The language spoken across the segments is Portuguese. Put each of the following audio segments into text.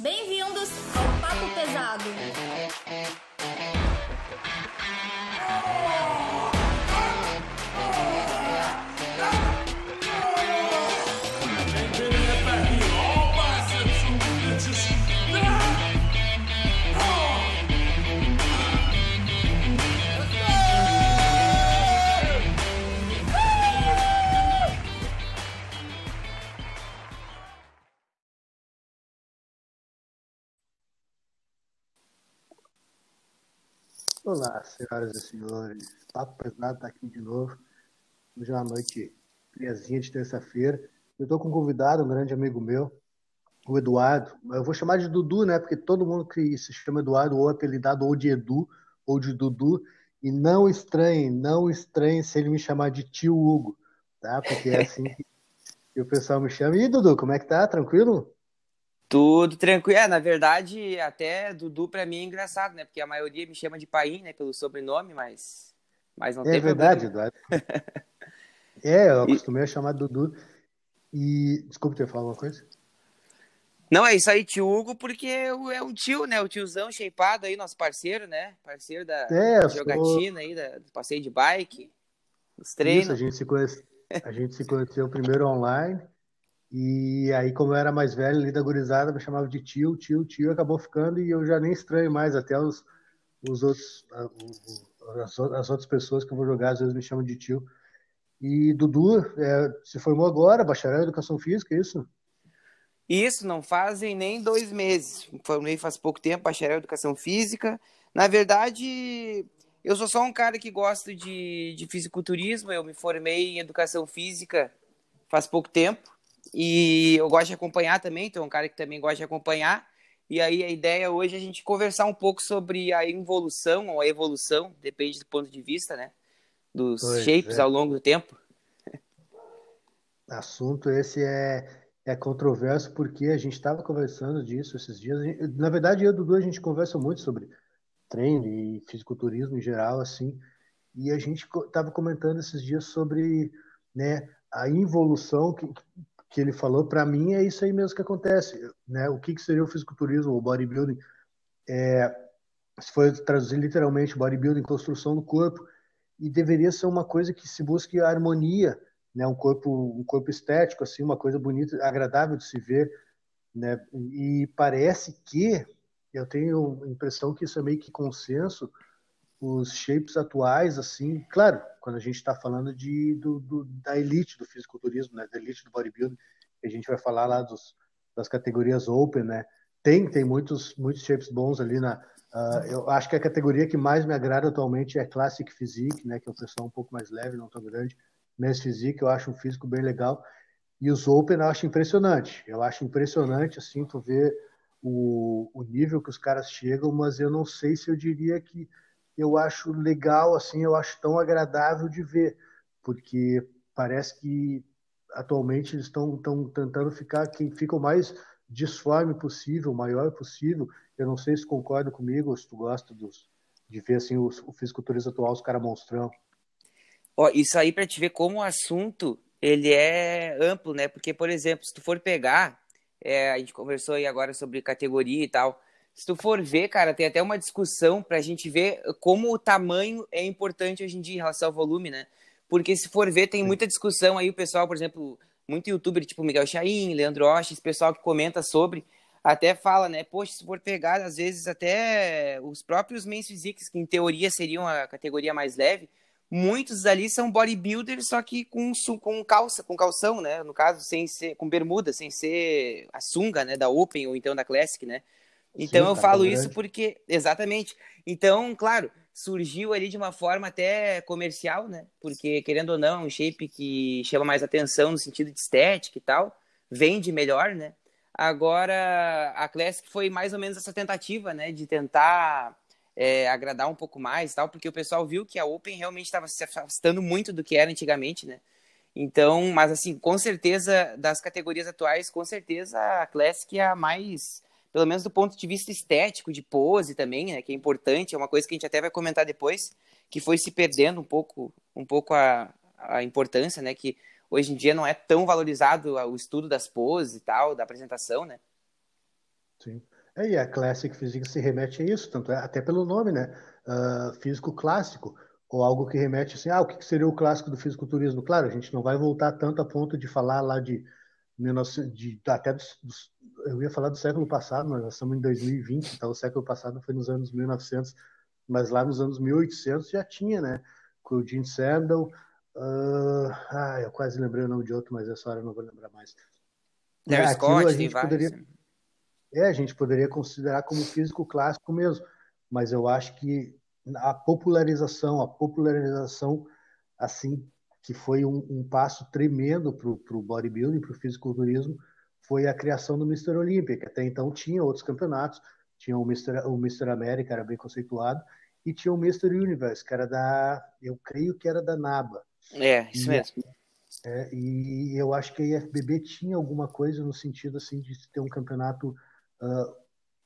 Bem-vindos ao Papo Pesado. Olá, senhoras e senhores. Papo Pesado está aqui de novo. Hoje é uma noite friazinha de terça-feira. Eu estou com um convidado, um grande amigo meu, o Eduardo. Eu vou chamar de Dudu, né? Porque todo mundo que se chama Eduardo ou apelidado ou de Edu ou de Dudu. E não estranhe, não estranhe se ele me chamar de tio Hugo, tá? Porque é assim que o pessoal me chama. E Dudu, como é que tá? Tranquilo? Tudo tranquilo. É, na verdade, até Dudu pra mim é engraçado, né? Porque a maioria me chama de Paim, né? Pelo sobrenome, mas, mas não é tem verdade, problema. Eduardo. é, eu acostumei a chamar Dudu. E. Desculpa ter falado uma coisa. Não, é isso aí, tio Hugo, porque é o tio, né? O tiozão shapeado aí, nosso parceiro, né? Parceiro da É, jogatina sou- aí, da, do passeio de bike, dos Isso, a treinos. gente se conhece... a gente se conheceu primeiro online. E aí, como eu era mais velho ali da gurizada, me chamava de tio, tio, tio, acabou ficando e eu já nem estranho mais, até os, os outros, as, as outras pessoas que eu vou jogar às vezes me chamam de tio. E Dudu é, se formou agora, bacharel em educação física, é isso? Isso, não fazem nem dois meses. Formei faz pouco tempo, bacharel em educação física. Na verdade, eu sou só um cara que gosta de, de fisiculturismo. Eu me formei em educação física faz pouco tempo. E eu gosto de acompanhar também, então é um cara que também gosta de acompanhar. E aí a ideia hoje é a gente conversar um pouco sobre a involução ou a evolução, depende do ponto de vista, né? Dos Pois shapes é. ao longo do tempo. Assunto esse é, é controverso porque a gente estava conversando disso esses dias. Na verdade, eu e o Dudu, a gente conversa muito sobre treino e fisiculturismo em geral, assim. E a gente estava comentando esses dias sobre, né, a involução que, que ele falou. Para mim, é isso aí mesmo que acontece, né? O que, que seria o fisiculturismo, o bodybuilding? É, se for traduzir literalmente, bodybuilding, construção do corpo, e deveria ser uma coisa que se busque a harmonia, né? Um corpo, um corpo estético, assim, uma coisa bonita, agradável de se ver, né? E parece que eu tenho a impressão que isso é meio que consenso. Os shapes atuais, assim, claro, quando a gente está falando de, do, do- da elite do fisiculturismo, né? Da elite do bodybuilding, a gente vai falar lá dos, das categorias open, né? Tem, tem muitos, muitos shapes bons ali na. ah, eu acho que a categoria que mais me agrada atualmente é Classic Physique, né? Que é o pessoal um pouco mais leve, não tão grande. Men's Physique, eu acho um físico bem legal. E os Open eu acho impressionante. Eu acho impressionante, assim, tu ver o, o nível que os caras chegam, mas eu não sei se eu diria que eu acho legal, assim, eu acho tão agradável de ver, porque parece que atualmente eles estão tentando ficar quem fica o mais disforme possível, o maior possível. Eu não sei se concorda comigo, se tu gosta dos, de ver assim os, o fisiculturista atual, os caras monstrão. Ó, isso aí para te ver como o assunto ele é amplo, né? Porque, por exemplo, se tu for pegar, é, a gente conversou aí agora sobre categoria e tal. Se tu for ver, cara, tem até uma discussão pra gente ver como o tamanho é importante hoje em dia em relação ao volume, né? Porque se for ver, tem muita discussão aí, o pessoal, por exemplo, muito youtuber, tipo Miguel Chain, Leandro Osh, esse pessoal que comenta sobre, até fala, né? Poxa, se for pegar, às vezes até os próprios men's physiques, que em teoria seriam a categoria mais leve, muitos ali são bodybuilders, só que com, com calça, com calção, né? No caso, sem ser, com bermuda, sem ser a sunga, né? Da Open ou então da Classic, né? Então Sim, eu tá falo grande. isso porque, exatamente. Então, claro, surgiu ali de uma forma até comercial, né? Porque, querendo ou não, é um shape que chama mais atenção no sentido de estética e tal, vende melhor, né? Agora, a Classic foi mais ou menos essa tentativa, né? De tentar é, agradar um pouco mais e tal, porque o pessoal viu que a Open realmente estava se afastando muito do que era antigamente, né? Então, mas assim, com certeza, das categorias atuais, com certeza a Classic é a mais, pelo menos do ponto de vista estético, de pose também, né? Que é importante, é uma coisa que a gente até vai comentar depois, que foi se perdendo um pouco, um pouco a, a importância, né? Que hoje em dia não é tão valorizado o estudo das poses e tal, da apresentação, né? Sim. É, e a Classic Physics se remete a isso, tanto é, até pelo nome, né? Uh, físico clássico, ou algo que remete assim, ah, o que seria o clássico do fisiculturismo? Claro, a gente não vai voltar tanto a ponto de falar lá de, 19, de até dos, dos, eu ia falar do século passado, mas nós estamos em 2020, então o século passado foi nos anos 1900, mas lá nos anos 1800 já tinha, né? Com o Gene Sandel, uh, ah, eu quase lembrei o nome de outro, mas essa hora eu não vou lembrar mais. Larry é, Scott, a gente poderia, vários. é, a gente poderia considerar como físico clássico mesmo, mas eu acho que a popularização, a popularização assim que foi um, um passo tremendo para o bodybuilding, para o fisiculturismo, foi a criação do Mr. Olímpia, que até então tinha outros campeonatos, tinha o Mr. o Mr. América, era bem conceituado, e tinha o Mr. Universe, que era da, eu creio que era da NABA. É, isso e, mesmo. É, e eu acho que a IFBB tinha alguma coisa no sentido assim de ter um campeonato uh,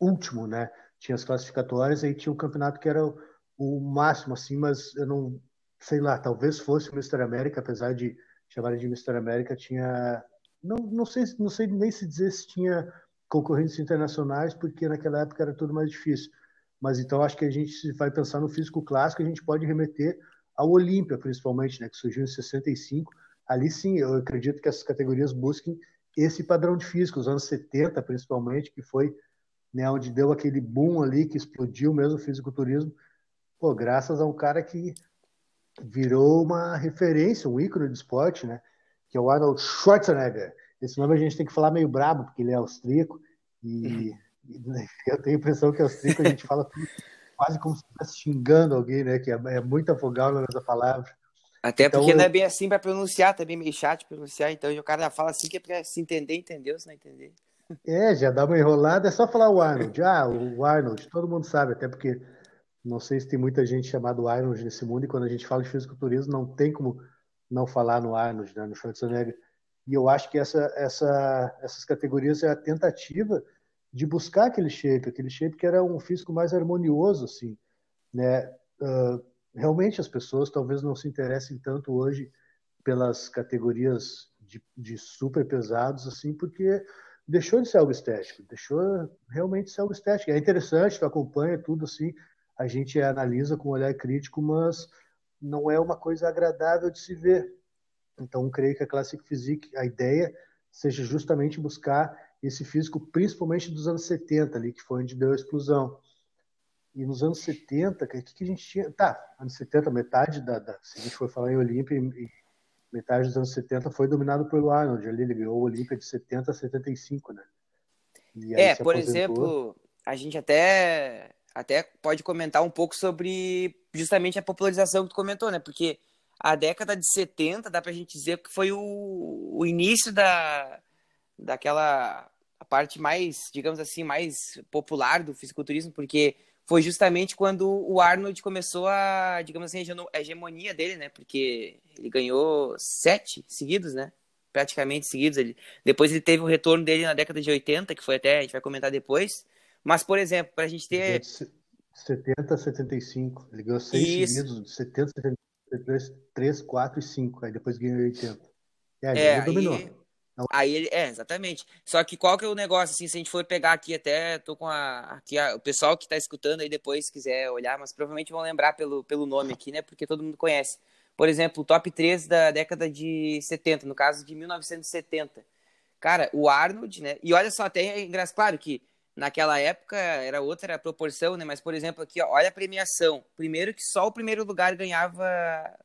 último, né? Tinha as classificatórias, aí tinha um campeonato que era o, o máximo, assim, mas eu não sei lá, talvez fosse o Mr. América, apesar de chamar de Mr. América, tinha não, não sei não sei nem se dizer se tinha concorrentes internacionais, porque naquela época era tudo mais difícil. Mas então acho que a gente vai pensar no físico clássico, a gente pode remeter ao Olímpia, principalmente, né, que surgiu em 65. Ali sim, eu acredito que essas categorias busquem esse padrão de físico, os anos 70 principalmente, que foi né, onde deu aquele boom ali, que explodiu mesmo o fisiculturismo, pô, graças a um cara que virou uma referência, um ícone de esporte, né? Que é o Arnold Schwarzenegger. Esse nome a gente tem que falar meio brabo, porque ele é austríaco e, e eu tenho a impressão que austríaco a gente fala quase como se estivesse xingando alguém, né? Que é, é muita vogal na mesma palavra. Até então, porque não é bem assim para pronunciar, também meio chato pronunciar, então o cara fala assim que é para se entender, entendeu? Se não entender. É, já dá uma enrolada, é só falar o Arnold. Ah, o Arnold, todo mundo sabe, até porque não sei se tem muita gente chamada Arnold nesse mundo, e quando a gente fala de fisiculturismo, não tem como não falar no Arnold, né, no Schwarzenegger. E eu acho que essa, essa, essas categorias é a tentativa de buscar aquele shape, aquele shape que era um físico mais harmonioso, assim, né? Uh, realmente as pessoas talvez não se interessem tanto hoje pelas categorias de, de super pesados, assim, porque deixou de ser algo estético, deixou realmente de ser algo estético. É interessante, tu acompanha tudo assim, a gente analisa com um olhar crítico, mas não é uma coisa agradável de se ver. Então, creio que a Classic Physique, a ideia seja justamente buscar esse físico, principalmente dos anos 70, ali, que foi onde deu a explosão. E nos anos 70, o que, que a gente tinha? Tá, anos 70, metade da, da se a gente for falar em Olímpia, metade dos anos 70 foi dominado pelo Arnold, ali ele ganhou o Olímpia de 70 a 75, né? é, por exemplo, a gente até até pode comentar um pouco sobre justamente a popularização que tu comentou, né? Porque a década de 70 dá pra gente dizer que foi o, o início da daquela a parte mais, digamos assim, mais popular do fisiculturismo, porque foi justamente quando o Arnold começou a, digamos assim, a hegemonia dele, né? Porque ele ganhou sete seguidos, né? Praticamente seguidos. Ele, depois ele teve o retorno dele na década de 80, que foi até, a gente vai comentar depois. Mas, por exemplo, para a gente ter. 70 a 75. Ele ganhou seis Isso. seguidos, de 70 a 73, 3, 4 e 5. Aí depois ganhou 80. É, é ele dominou. Aí, aí ele, é, exatamente. Só que qual que é o negócio, assim, se a gente for pegar aqui até, tô com a, aqui a, o pessoal que está escutando aí depois, se quiser olhar, mas provavelmente vão lembrar pelo, pelo nome aqui, né, porque todo mundo conhece. Por exemplo, o top 3 da década de 70, no caso de 1970. Cara, o Arnold, né, e olha só, até é engraçado, claro que Naquela época era outra proporção, né? Mas, por exemplo, aqui, ó, olha a premiação. Primeiro que só o primeiro lugar ganhava,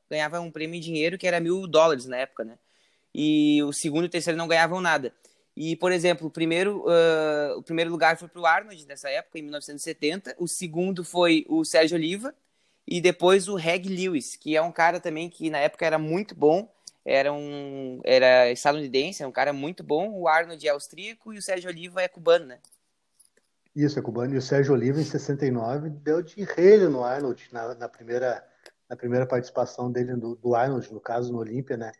ganhava um prêmio em dinheiro que era mil dólares na época, né? E o segundo e o terceiro não ganhavam nada. E, por exemplo, o primeiro, uh, o primeiro lugar foi para o Arnold nessa época, em 1970. O segundo foi o Sérgio Oliva. E depois o Reg Lewis, que é um cara também que na época era muito bom. Era um era estadunidense, é um cara muito bom. O Arnold é austríaco e o Sérgio Oliva é cubano, né? Isso, é cubano. E o Sérgio Oliva, em 69, deu de relho no Arnold, na, na primeira, na primeira participação dele do, do Arnold, no caso, no Olímpia, né?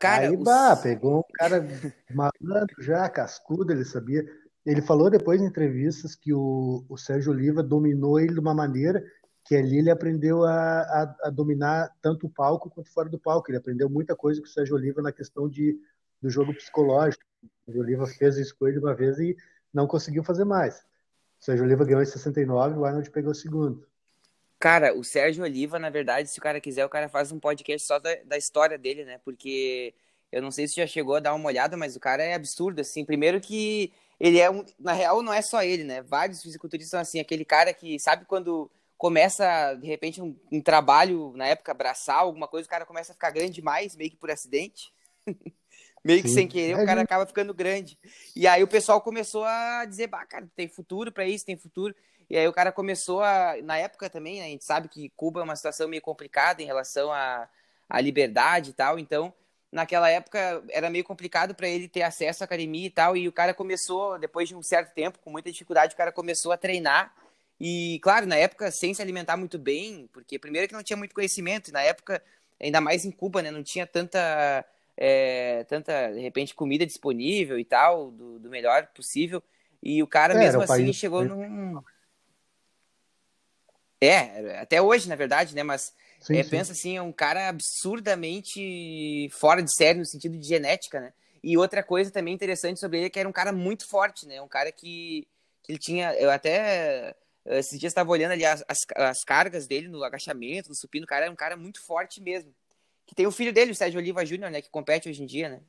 Cara, Aí, os... bah, pegou um cara malandro já, cascudo, ele sabia. Ele falou depois em entrevistas que o, o Sérgio Oliva dominou ele de uma maneira que ali ele aprendeu a, a, a, dominar tanto o palco quanto fora do palco. Ele aprendeu muita coisa com o Sérgio Oliva na questão de, do jogo psicológico. O Oliva fez isso com ele uma vez e não conseguiu fazer mais. O Sérgio Oliva ganhou em 69, o Arnold pegou o segundo. Cara, o Sérgio Oliva, na verdade, se o cara quiser, o cara faz um podcast só da, da história dele, né? Porque eu não sei se já chegou a dar uma olhada, mas o cara é absurdo, assim. Primeiro que ele é um. Na real, não é só ele, né? Vários fisiculturistas são assim, aquele cara que sabe quando começa, de repente, um, um trabalho, na época, braçal, alguma coisa, o cara começa a ficar grande demais, meio que por acidente. meio que Sim. sem querer, é, o cara acaba ficando grande. E aí o pessoal começou a dizer, bah, cara, tem futuro para isso, tem futuro. E aí o cara começou a, na época também, né, a gente sabe que Cuba é uma situação meio complicada em relação à, à liberdade e tal, então naquela época era meio complicado para ele ter acesso à academia e tal, e o cara começou, depois de um certo tempo, com muita dificuldade, o cara começou a treinar, e claro, na época sem se alimentar muito bem, porque primeiro que não tinha muito conhecimento, e na época, ainda mais em Cuba, né, não tinha tanta, é, tanta, de repente, comida disponível e tal, do, do melhor possível, e o cara é, mesmo assim país... chegou num é, até hoje, na verdade, né? Mas sim, é, sim. pensa assim, é um cara absurdamente fora de série no sentido de genética, né? E outra coisa também interessante sobre ele é que era um cara muito forte, né? Um cara que, que ele tinha. Eu até. Esses dias estava olhando ali as, as, as, cargas dele no agachamento, no supino. O cara era um cara muito forte mesmo. Que tem o filho dele, o Sérgio Oliva Júnior, né? Que compete hoje em dia, né?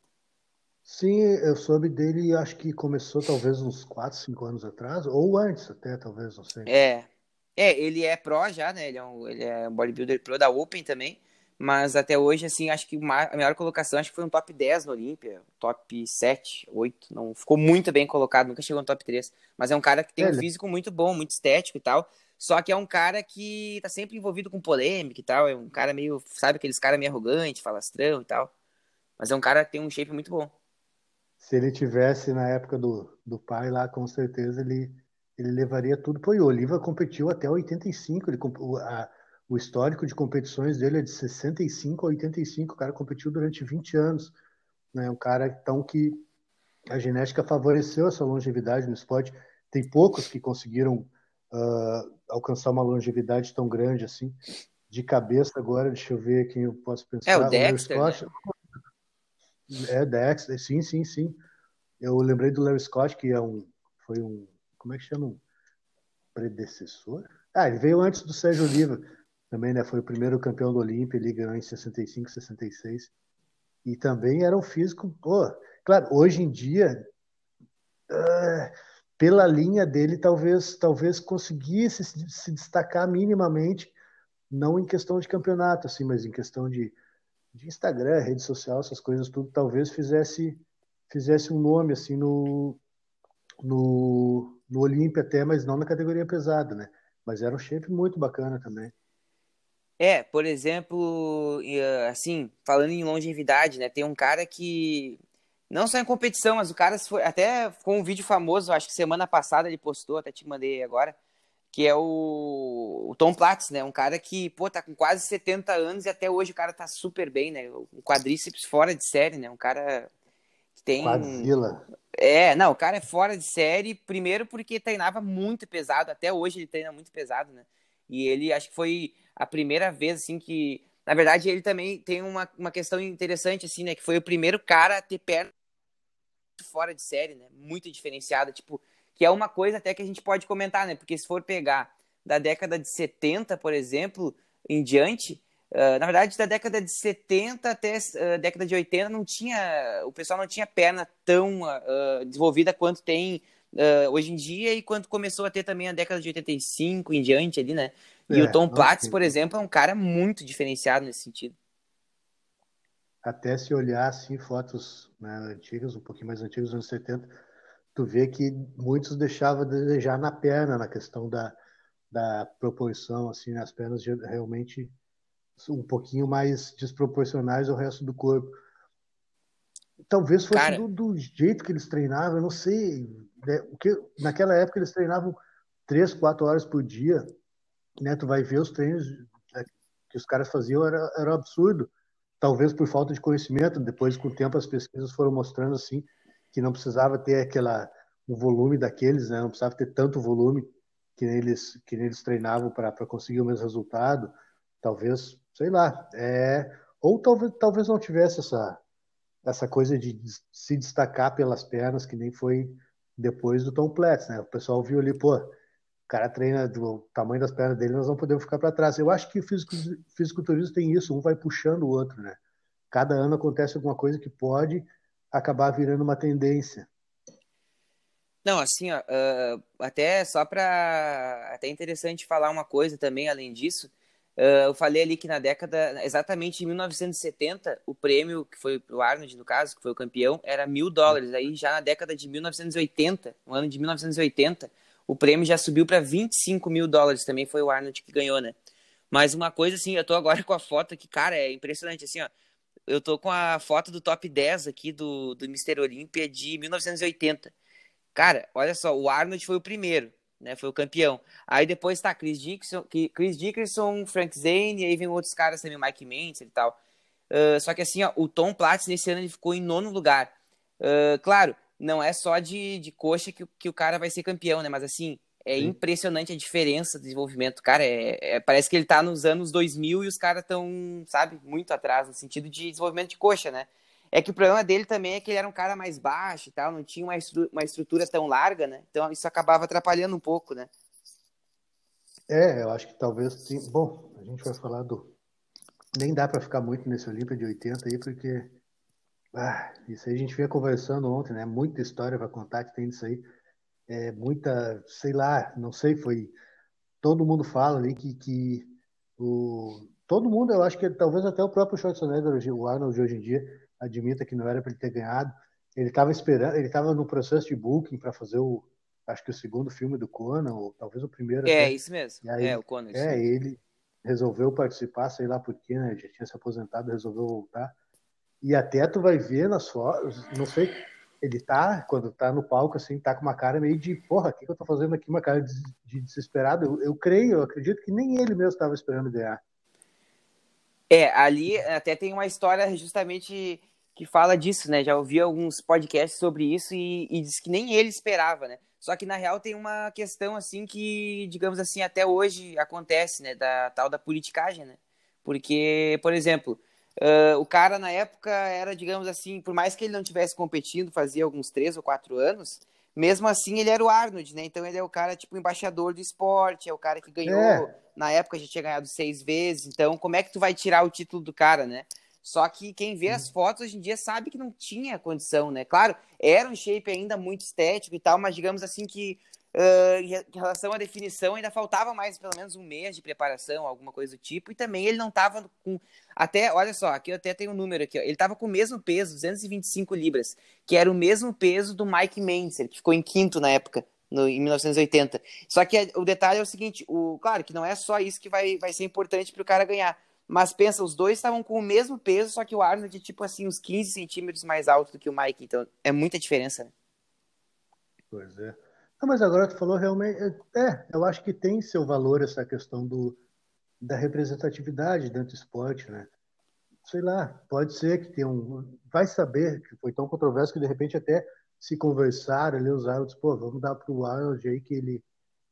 Sim, eu soube dele acho que começou talvez uns 4, 5 anos atrás, ou antes até, talvez, não sei. É, é, ele é pro já, né? Ele é um, ele é um bodybuilder pro da Open também. Mas até hoje, assim, acho que a melhor colocação acho que foi um top 10 no Olímpia, top 7, 8. Não ficou muito bem colocado, nunca chegou no top 3. Mas é um cara que tem um físico muito bom, muito estético e tal. Só que é um cara que tá sempre envolvido com polêmica e tal. É um cara meio, sabe, aqueles caras meio arrogante, falastrão e tal. Mas é um cara que tem um shape muito bom. Se ele tivesse na época do, do pai lá, com certeza ele ele levaria tudo. Pô, o Oliva competiu até 85, ele, a, o histórico de competições dele é de 65 a 85, o cara competiu durante 20 anos. Né? Um cara então que a genética favoreceu essa longevidade no esporte. Tem poucos que conseguiram uh, alcançar uma longevidade tão grande assim. De cabeça agora, deixa eu ver quem eu posso pensar. É o Dexter, o Scott, né? É, Dexter, sim, sim, sim. Eu lembrei do Larry Scott, que é um, foi um como é que chama? Predecessor? Ah, ele veio antes do Sérgio Oliva também, né? Foi o primeiro campeão do Olímpia, ele ganhou em 65, 66. E também era um físico, pô, claro, hoje em dia, uh, pela linha dele, talvez, talvez conseguisse se destacar minimamente, não em questão de campeonato, assim, mas em questão de, de Instagram, rede social, essas coisas tudo, talvez fizesse fizesse um nome assim no, no, no Olímpia até, mas não na categoria pesada, né? Mas era um shape muito bacana também. É, por exemplo, assim, falando em longevidade, né? Tem um cara que não só em competição, mas o cara foi até com um vídeo famoso, acho que semana passada ele postou, até te mandei agora, que é o, o Tom Platz, né? Um cara que, pô, tá com quase 70 anos e até hoje o cara tá super bem, né? Um quadríceps fora de série, né? Um cara que tem. Quadzilla. É, não, o cara é fora de série, primeiro porque treinava muito pesado, até hoje ele treina muito pesado, né? E ele, acho que foi a primeira vez, assim, que. Na verdade, ele também tem uma, uma questão interessante, assim, né? Que foi o primeiro cara a ter perna fora de série, né? Muito diferenciada, tipo, que é uma coisa até que a gente pode comentar, né? Porque se for pegar da década de 70, por exemplo, em diante, Uh, na verdade, da década de 70 até a uh, década de 80, não tinha, o pessoal não tinha perna tão uh, desenvolvida quanto tem hoje em dia e quanto começou a ter também a década de 85 em diante ali, né? E é, o Tom Platz, por exemplo, é um cara muito diferenciado nesse sentido. Até se olhar assim fotos né, antigas, um pouquinho mais antigas, dos anos 70, tu vê que muitos deixavam a desejar na perna, na questão da, da proporção, assim, as pernas realmente um pouquinho mais desproporcionais ao resto do corpo. Talvez fosse Cara... do, do, jeito que eles treinavam, eu não sei. Né? O que, naquela época eles treinavam três, quatro horas por dia. Né? Tu vai ver os treinos né, que os caras faziam, era, era um absurdo. Talvez por falta de conhecimento. Depois, com o tempo, as pesquisas foram mostrando assim que não precisava ter aquela um volume daqueles, né? não precisava ter tanto volume que eles que eles treinavam para conseguir o mesmo resultado. Talvez sei lá, é, ou talvez, talvez não tivesse essa, essa coisa de se destacar pelas pernas, que nem foi depois do Tom Platz, né? O pessoal viu ali, pô, o cara treina do tamanho das pernas dele, nós não podemos ficar para trás. Eu acho que o fisiculturismo tem isso, um vai puxando o outro, né? Cada ano acontece alguma coisa que pode acabar virando uma tendência. Não, assim, ó, uh, até só para até interessante falar uma coisa também além disso. Uh, eu falei ali que na década, exatamente em 1970, o prêmio que foi pro Arnold, no caso, que foi o campeão, era mil dólares. Aí já na década de 1980, no ano de 1980, o prêmio já subiu para 25 mil dólares. Também foi o Arnold que ganhou, né? Mas uma coisa assim, eu tô agora com a foto aqui, cara, é impressionante, assim, ó. Eu tô com a foto do top 10 aqui do, do Mr. Olympia de 1980. Cara, olha só, o Arnold foi o primeiro, né? Foi o campeão. Aí depois tá Chris Dickinson, Chris Dickinson, Frank Zane, aí vem outros caras também, Mike Mentz e tal. Uh, só que assim, ó, o Tom Platz nesse ano ele ficou em nono lugar. Uh, claro, não é só de, de coxa que, que o cara vai ser campeão, né? Mas assim, é Sim. impressionante a diferença de desenvolvimento. Cara, é, é, parece que ele tá nos anos 2000 e os caras estão, sabe, muito atrás no sentido de desenvolvimento de coxa, né? É que o problema dele também é que ele era um cara mais baixo e tal, não tinha uma, estru uma estrutura tão larga, né? Então isso acabava atrapalhando um pouco, né? É, eu acho que talvez sim. Bom, a gente vai falar do. Nem dá para ficar muito nesse Olímpia de 80 aí, porque. Ah, isso aí a gente vinha conversando ontem, né? Muita história para contar que tem disso aí. É, muita, sei lá, não sei, foi. Todo mundo fala ali que, que o. Todo mundo, eu acho que talvez até o próprio Schwarzenegger, o Arnold de hoje em dia, admita que não era para ele ter ganhado. Ele estava esperando, ele estava no processo de booking para fazer o, acho que o segundo filme do Conan, ou talvez o primeiro. É, até. isso mesmo. Aí, é, o Conan. É, ele resolveu participar, sei lá porquê, né? Já tinha se aposentado, resolveu voltar. E até tu vai ver nas fotos, não sei, ele tá, quando tá no palco, assim, tá com uma cara meio de, porra, o que, que eu tô fazendo aqui? Uma cara de, de desesperado. Eu, eu creio, eu acredito que nem ele mesmo estava esperando ganhar. É, ali até tem uma história justamente que fala disso, né? Já ouvi alguns podcasts sobre isso e, e diz que nem ele esperava, né? Só que na real tem uma questão assim que, digamos assim, até hoje acontece, né? Da tal da politicagem, né? Porque, por exemplo, uh, o cara na época era, digamos assim, por mais que ele não tivesse competindo, fazia alguns três ou quatro anos, mesmo assim ele era o Arnold, né? Então ele é o cara tipo embaixador do esporte, é o cara que ganhou. É. Na época já tinha ganhado seis vezes. Então como é que tu vai tirar o título do cara, né? Só que quem vê as fotos hoje em dia sabe que não tinha condição, né? Claro, era um shape ainda muito estético e tal, mas digamos assim que uh, em relação à definição ainda faltava mais pelo menos um mês de preparação, alguma coisa do tipo, e também ele não estava com. Até, olha só, aqui eu até tenho um número aqui, ó, ele estava com o mesmo peso, 225 libras, que era o mesmo peso do Mike Mentzer, que ficou em quinto na época. No, em 1980. Só que o detalhe é o seguinte: o, claro que não é só isso que vai, vai ser importante para o cara ganhar mas pensa, os dois estavam com o mesmo peso, só que o Arnold é tipo assim, uns 15 centímetros mais alto do que o Mike. Então é muita diferença, né? Pois é. Mas agora tu falou realmente. É, eu acho que tem seu valor essa questão do, da representatividade dentro do esporte, né? Sei lá, pode ser que tenha um. Vai saber que foi tão controverso que de repente até se conversaram ali, usaram, disse, pô, vamos dar pro Arnold aí que ele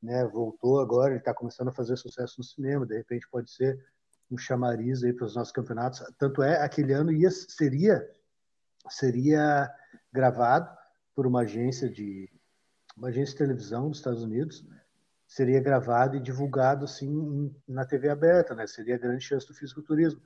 né, voltou agora, ele está começando a fazer sucesso no cinema, de repente pode ser um chamariz aí para os nossos campeonatos. Tanto é, aquele ano ia, seria, seria gravado por uma agência de uma agência de televisão dos Estados Unidos, seria gravado e divulgado assim na TV aberta, né? Seria a grande chance do fisiculturismo.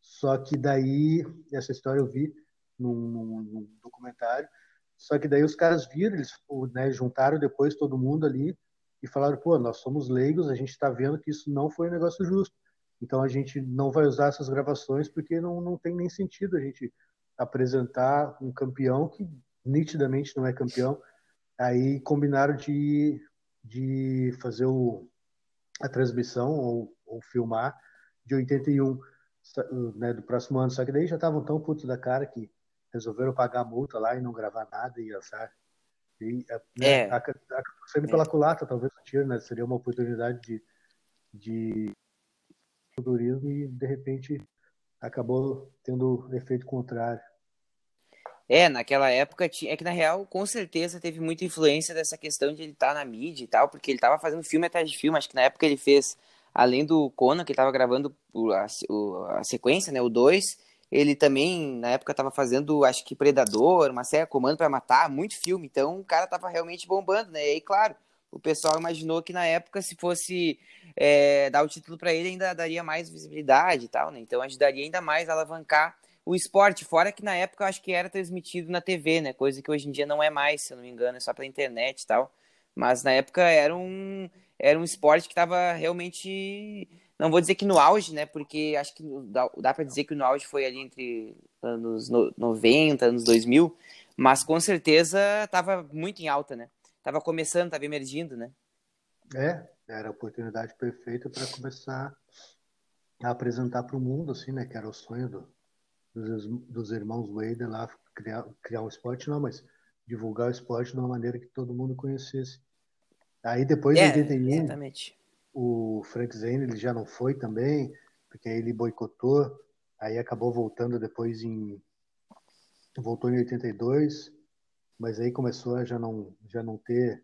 Só que daí essa história eu vi num, num, num documentário. Só que daí os caras viram, eles né, juntaram depois todo mundo ali e falaram: pô, nós somos leigos, a gente está vendo que isso não foi um negócio justo. Então a gente não vai usar essas gravações porque não, não tem nem sentido a gente apresentar um campeão que nitidamente não é campeão. Aí combinaram de, de fazer o, a transmissão ou, ou filmar de 81 né, do próximo ano. Só que daí já estavam tão putos da cara que resolveram pagar a multa lá e não gravar nada e azar. E, né, é. a, a, a, pela é. culata, talvez o tiro, né? Seria uma oportunidade de, de turismo e de repente acabou tendo efeito contrário. É, naquela época tinha, é que na real, com certeza teve muita influência dessa questão de ele estar tá na mídia e tal, porque ele estava fazendo filme atrás de filme, acho que na época ele fez, além do Conan, que ele estava gravando a, a, sequência, né, o 2, Ele também, na época, estava fazendo, acho que Predador, uma série Comando para Matar, muito filme. Então, o cara tava realmente bombando, né? E aí, claro, o pessoal imaginou que na época, se fosse é, dar o título para ele, ainda daria mais visibilidade e tal, né? Então, ajudaria ainda mais a alavancar o esporte. Fora que na época, eu acho que era transmitido na TV, né? Coisa que hoje em dia não é mais, se eu não me engano, é só pela internet e tal. Mas na época era um, era um esporte que estava realmente não vou dizer que no auge, né? Porque acho que dá, dá para dizer que no auge foi ali entre anos 90, anos 2000, mas com certeza estava muito em alta, né? Tava começando, tava emergindo, né? É, era a oportunidade perfeita para começar a apresentar para o mundo, assim, né? Que era o sonho do, dos, dos irmãos Wade lá criar, criar um esporte, não, mas divulgar o esporte de uma maneira que todo mundo conhecesse. Aí depois é, de 81, exatamente o Frank Zane ele já não foi também, porque aí ele boicotou, aí acabou voltando depois em voltou em 82, mas aí começou a já não já não ter,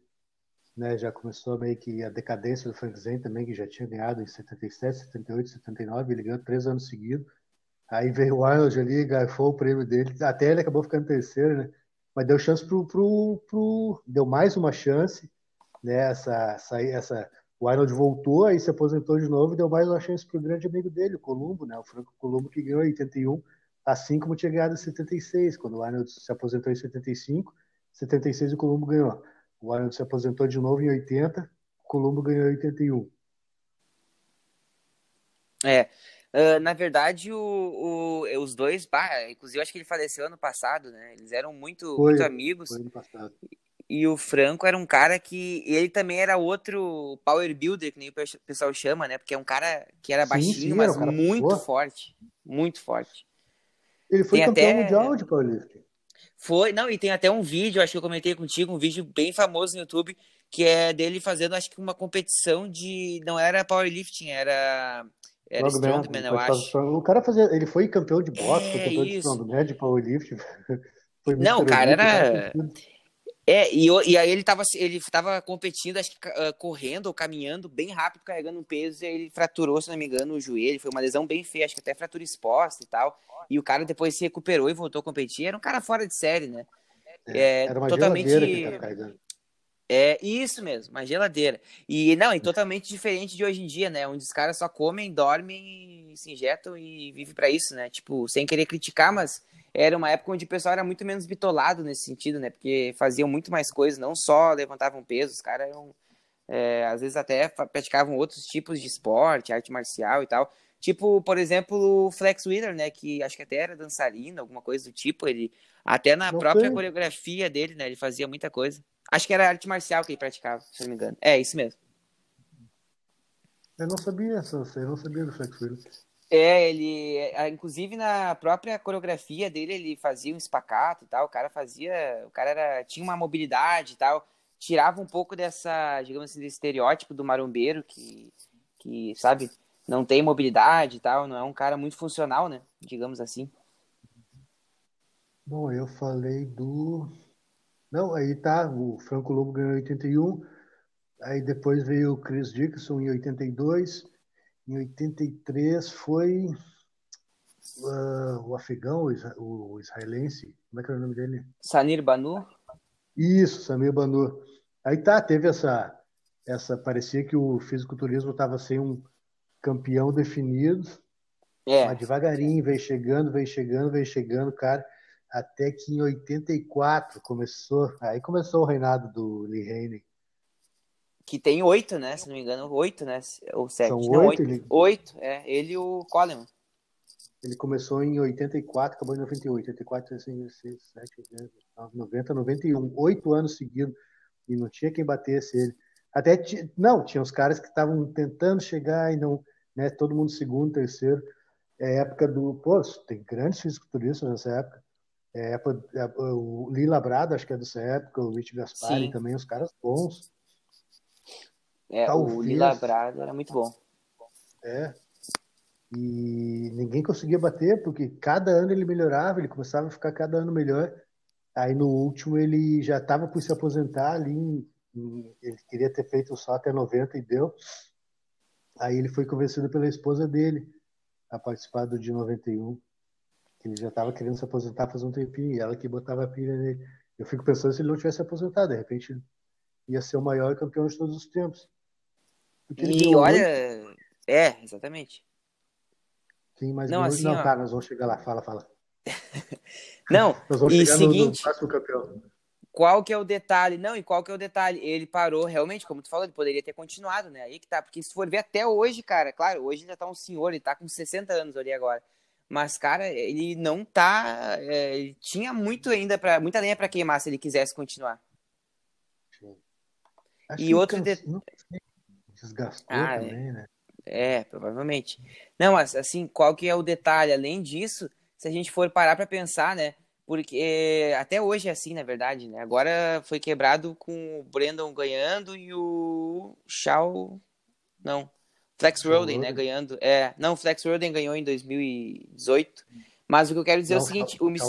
né, já começou meio que a decadência do Frank Zane também, que já tinha ganhado em 77, 78, 79, ele ganhou três anos seguidos. Aí veio o Arnold ali, garfou o prêmio dele, até ele acabou ficando terceiro, né? Mas deu chance pro, pro, pro deu mais uma chance, né? Essa, essa, essa o Arnold voltou, aí se aposentou de novo e deu mais uma chance para o grande amigo dele, o Columbo, né? O Franco Columbo que ganhou em 81, assim como tinha ganhado em 76, quando o Arnold se aposentou em 75, 76 o Columbo ganhou. O Arnold se aposentou de novo em 80, o Columbo ganhou em 81. É, uh, na verdade, o, o, os dois, bah, inclusive eu acho que ele faleceu ano passado, né? Eles eram muito, Foi, muito amigos. Foi ano passado. E o Franco era um cara que. Ele também era outro power builder, que nem o pessoal chama, né? Porque é um cara que era Sim, baixinho, sim, mas era um cara muito boa. forte. Muito forte. Ele foi Tem campeão até- mundial de powerlifting. Foi, não, e tem até um vídeo, acho que eu comentei contigo, um vídeo bem famoso no YouTube, que é dele fazendo, acho que uma competição de. Não era powerlifting, era. Era Strongman, Strongman, eu acho. strong- O cara fazia, ele foi campeão de boxe, É, campeão de isso. strongman, de powerlifting. Foi Não, cara era-. É, e, o- e aí ele tava, ele tava competindo, acho que ah, correndo ou caminhando bem rápido, carregando um peso, e aí ele fraturou, se não me engano, o joelho. Foi uma lesão bem feia, acho que até fratura exposta e tal. E o cara depois se recuperou e voltou a competir. Era um cara fora de série, né? É, Era uma totalmente- É isso mesmo, uma geladeira. E não, e totalmente diferente de hoje em dia, né? Onde os caras só comem, dormem, se injetam e vivem pra isso, né? Tipo, sem querer criticar, mas era uma época onde o pessoal era muito menos bitolado nesse sentido, né? Porque faziam muito mais coisas, não só levantavam peso, os caras eram. é, às vezes até praticavam outros tipos de esporte, arte marcial e tal. Tipo, por exemplo, o Flex Wheeler, né? Que acho que até era dançarino, alguma coisa do tipo. Ele até na Não própria foi? coreografia dele, né? Ele fazia muita coisa. Acho que era arte marcial que ele praticava, se não me engano. É, isso mesmo. Eu não sabia, essa- eu não sabia do Flex Wheeler. É, ele, é, inclusive na própria coreografia dele, ele fazia um espacato e tal. O cara fazia, o cara era, tinha uma mobilidade e tal. Tirava um pouco dessa, digamos assim, desse estereótipo do marombeiro que, que, sabe, não tem mobilidade e tal. Não é um cara muito funcional, né? Digamos assim. Bom, eu falei do. Não, aí tá, o Franco Lobo ganhou em 81, aí depois veio o Chris Dickinson em 82, em 83 foi ah, o afegão, o isra- o israelense, como é que era o nome dele? Sanir Banu? Isso, Samir Banu. Aí tá, teve essa, essa parecia que o fisiculturismo estava sem um campeão definido, É, mas devagarinho, veio chegando, veio chegando, veio chegando, cara, até que em 84 começou, aí começou o reinado do Lee Haney. que tem oito, né? Se não me engano, oito, né? Ou sete. São não, oito, oito. ele- Oito, é. Ele e o Coleman. Ele começou em 84, acabou em 98, 84, 86, 7, 90, 91, oito anos seguidos, e não tinha quem batesse ele. Até, ti- não, tinha os caras que estavam tentando chegar e não, né, todo mundo segundo, terceiro. É época do, pô, tem grandes fisiculturistas nessa época. É época, é, o Lee Labrado, acho que é dessa época, o Rich Gaspari Sim. também, os caras bons. É, o Talvez. Lila Brado era muito bom. É. E ninguém conseguia bater, porque cada ano ele melhorava, ele começava a ficar cada ano melhor. Aí no último ele já estava por se aposentar ali, em- ele queria ter feito só até 90 e deu. Aí ele foi convencido pela esposa dele a participar do de 91. Ele já estava querendo se aposentar faz um tempinho, e ela que botava a pilha nele. Eu fico pensando se ele não tivesse aposentado, de repente ia ser o maior campeão de todos os tempos. E olha, muito... é, exatamente. Sim, mas não, assim, não ó... tá, nós vamos chegar lá, fala, fala. não, nós vamos e chegar seguinte, no, no campeão. Qual que é o detalhe? Não, e qual que é o detalhe? Ele parou realmente, como tu falou, ele poderia ter continuado, né? Aí que tá, porque se for ver até hoje, cara, claro, hoje ele já tá um senhor, ele tá com 60 anos ali agora. Mas, cara, ele não tá. É, ele tinha muito ainda para muita lenha para queimar se ele quisesse continuar. Acho e outro detalhe. Desgastou ah, é. também, né? É, provavelmente. Não, assim, qual que é o detalhe? Além disso, se a gente for parar para pensar, né? Porque até hoje é assim, na verdade, né? Agora foi quebrado com o Brandon ganhando e o Shaw. Não. Flex Roden, né, ganhando. É, não, Flex Roden ganhou em 2018. Mas o que eu quero dizer não, é o seguinte, o Miss...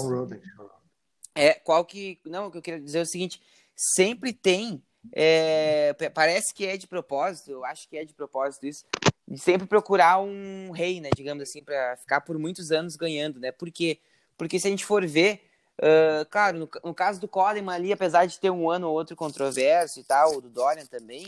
É, qual que, não, o que eu quero dizer é o seguinte, sempre tem é, parece que é de propósito, eu acho que é de propósito isso, de sempre procurar um rei, né, digamos assim, para ficar por muitos anos ganhando, né? Por quê? Porque se a gente for ver, uh, claro, no, no, caso do Coleman ali, apesar de ter um ano ou outro controverso e tal, do Dorian também,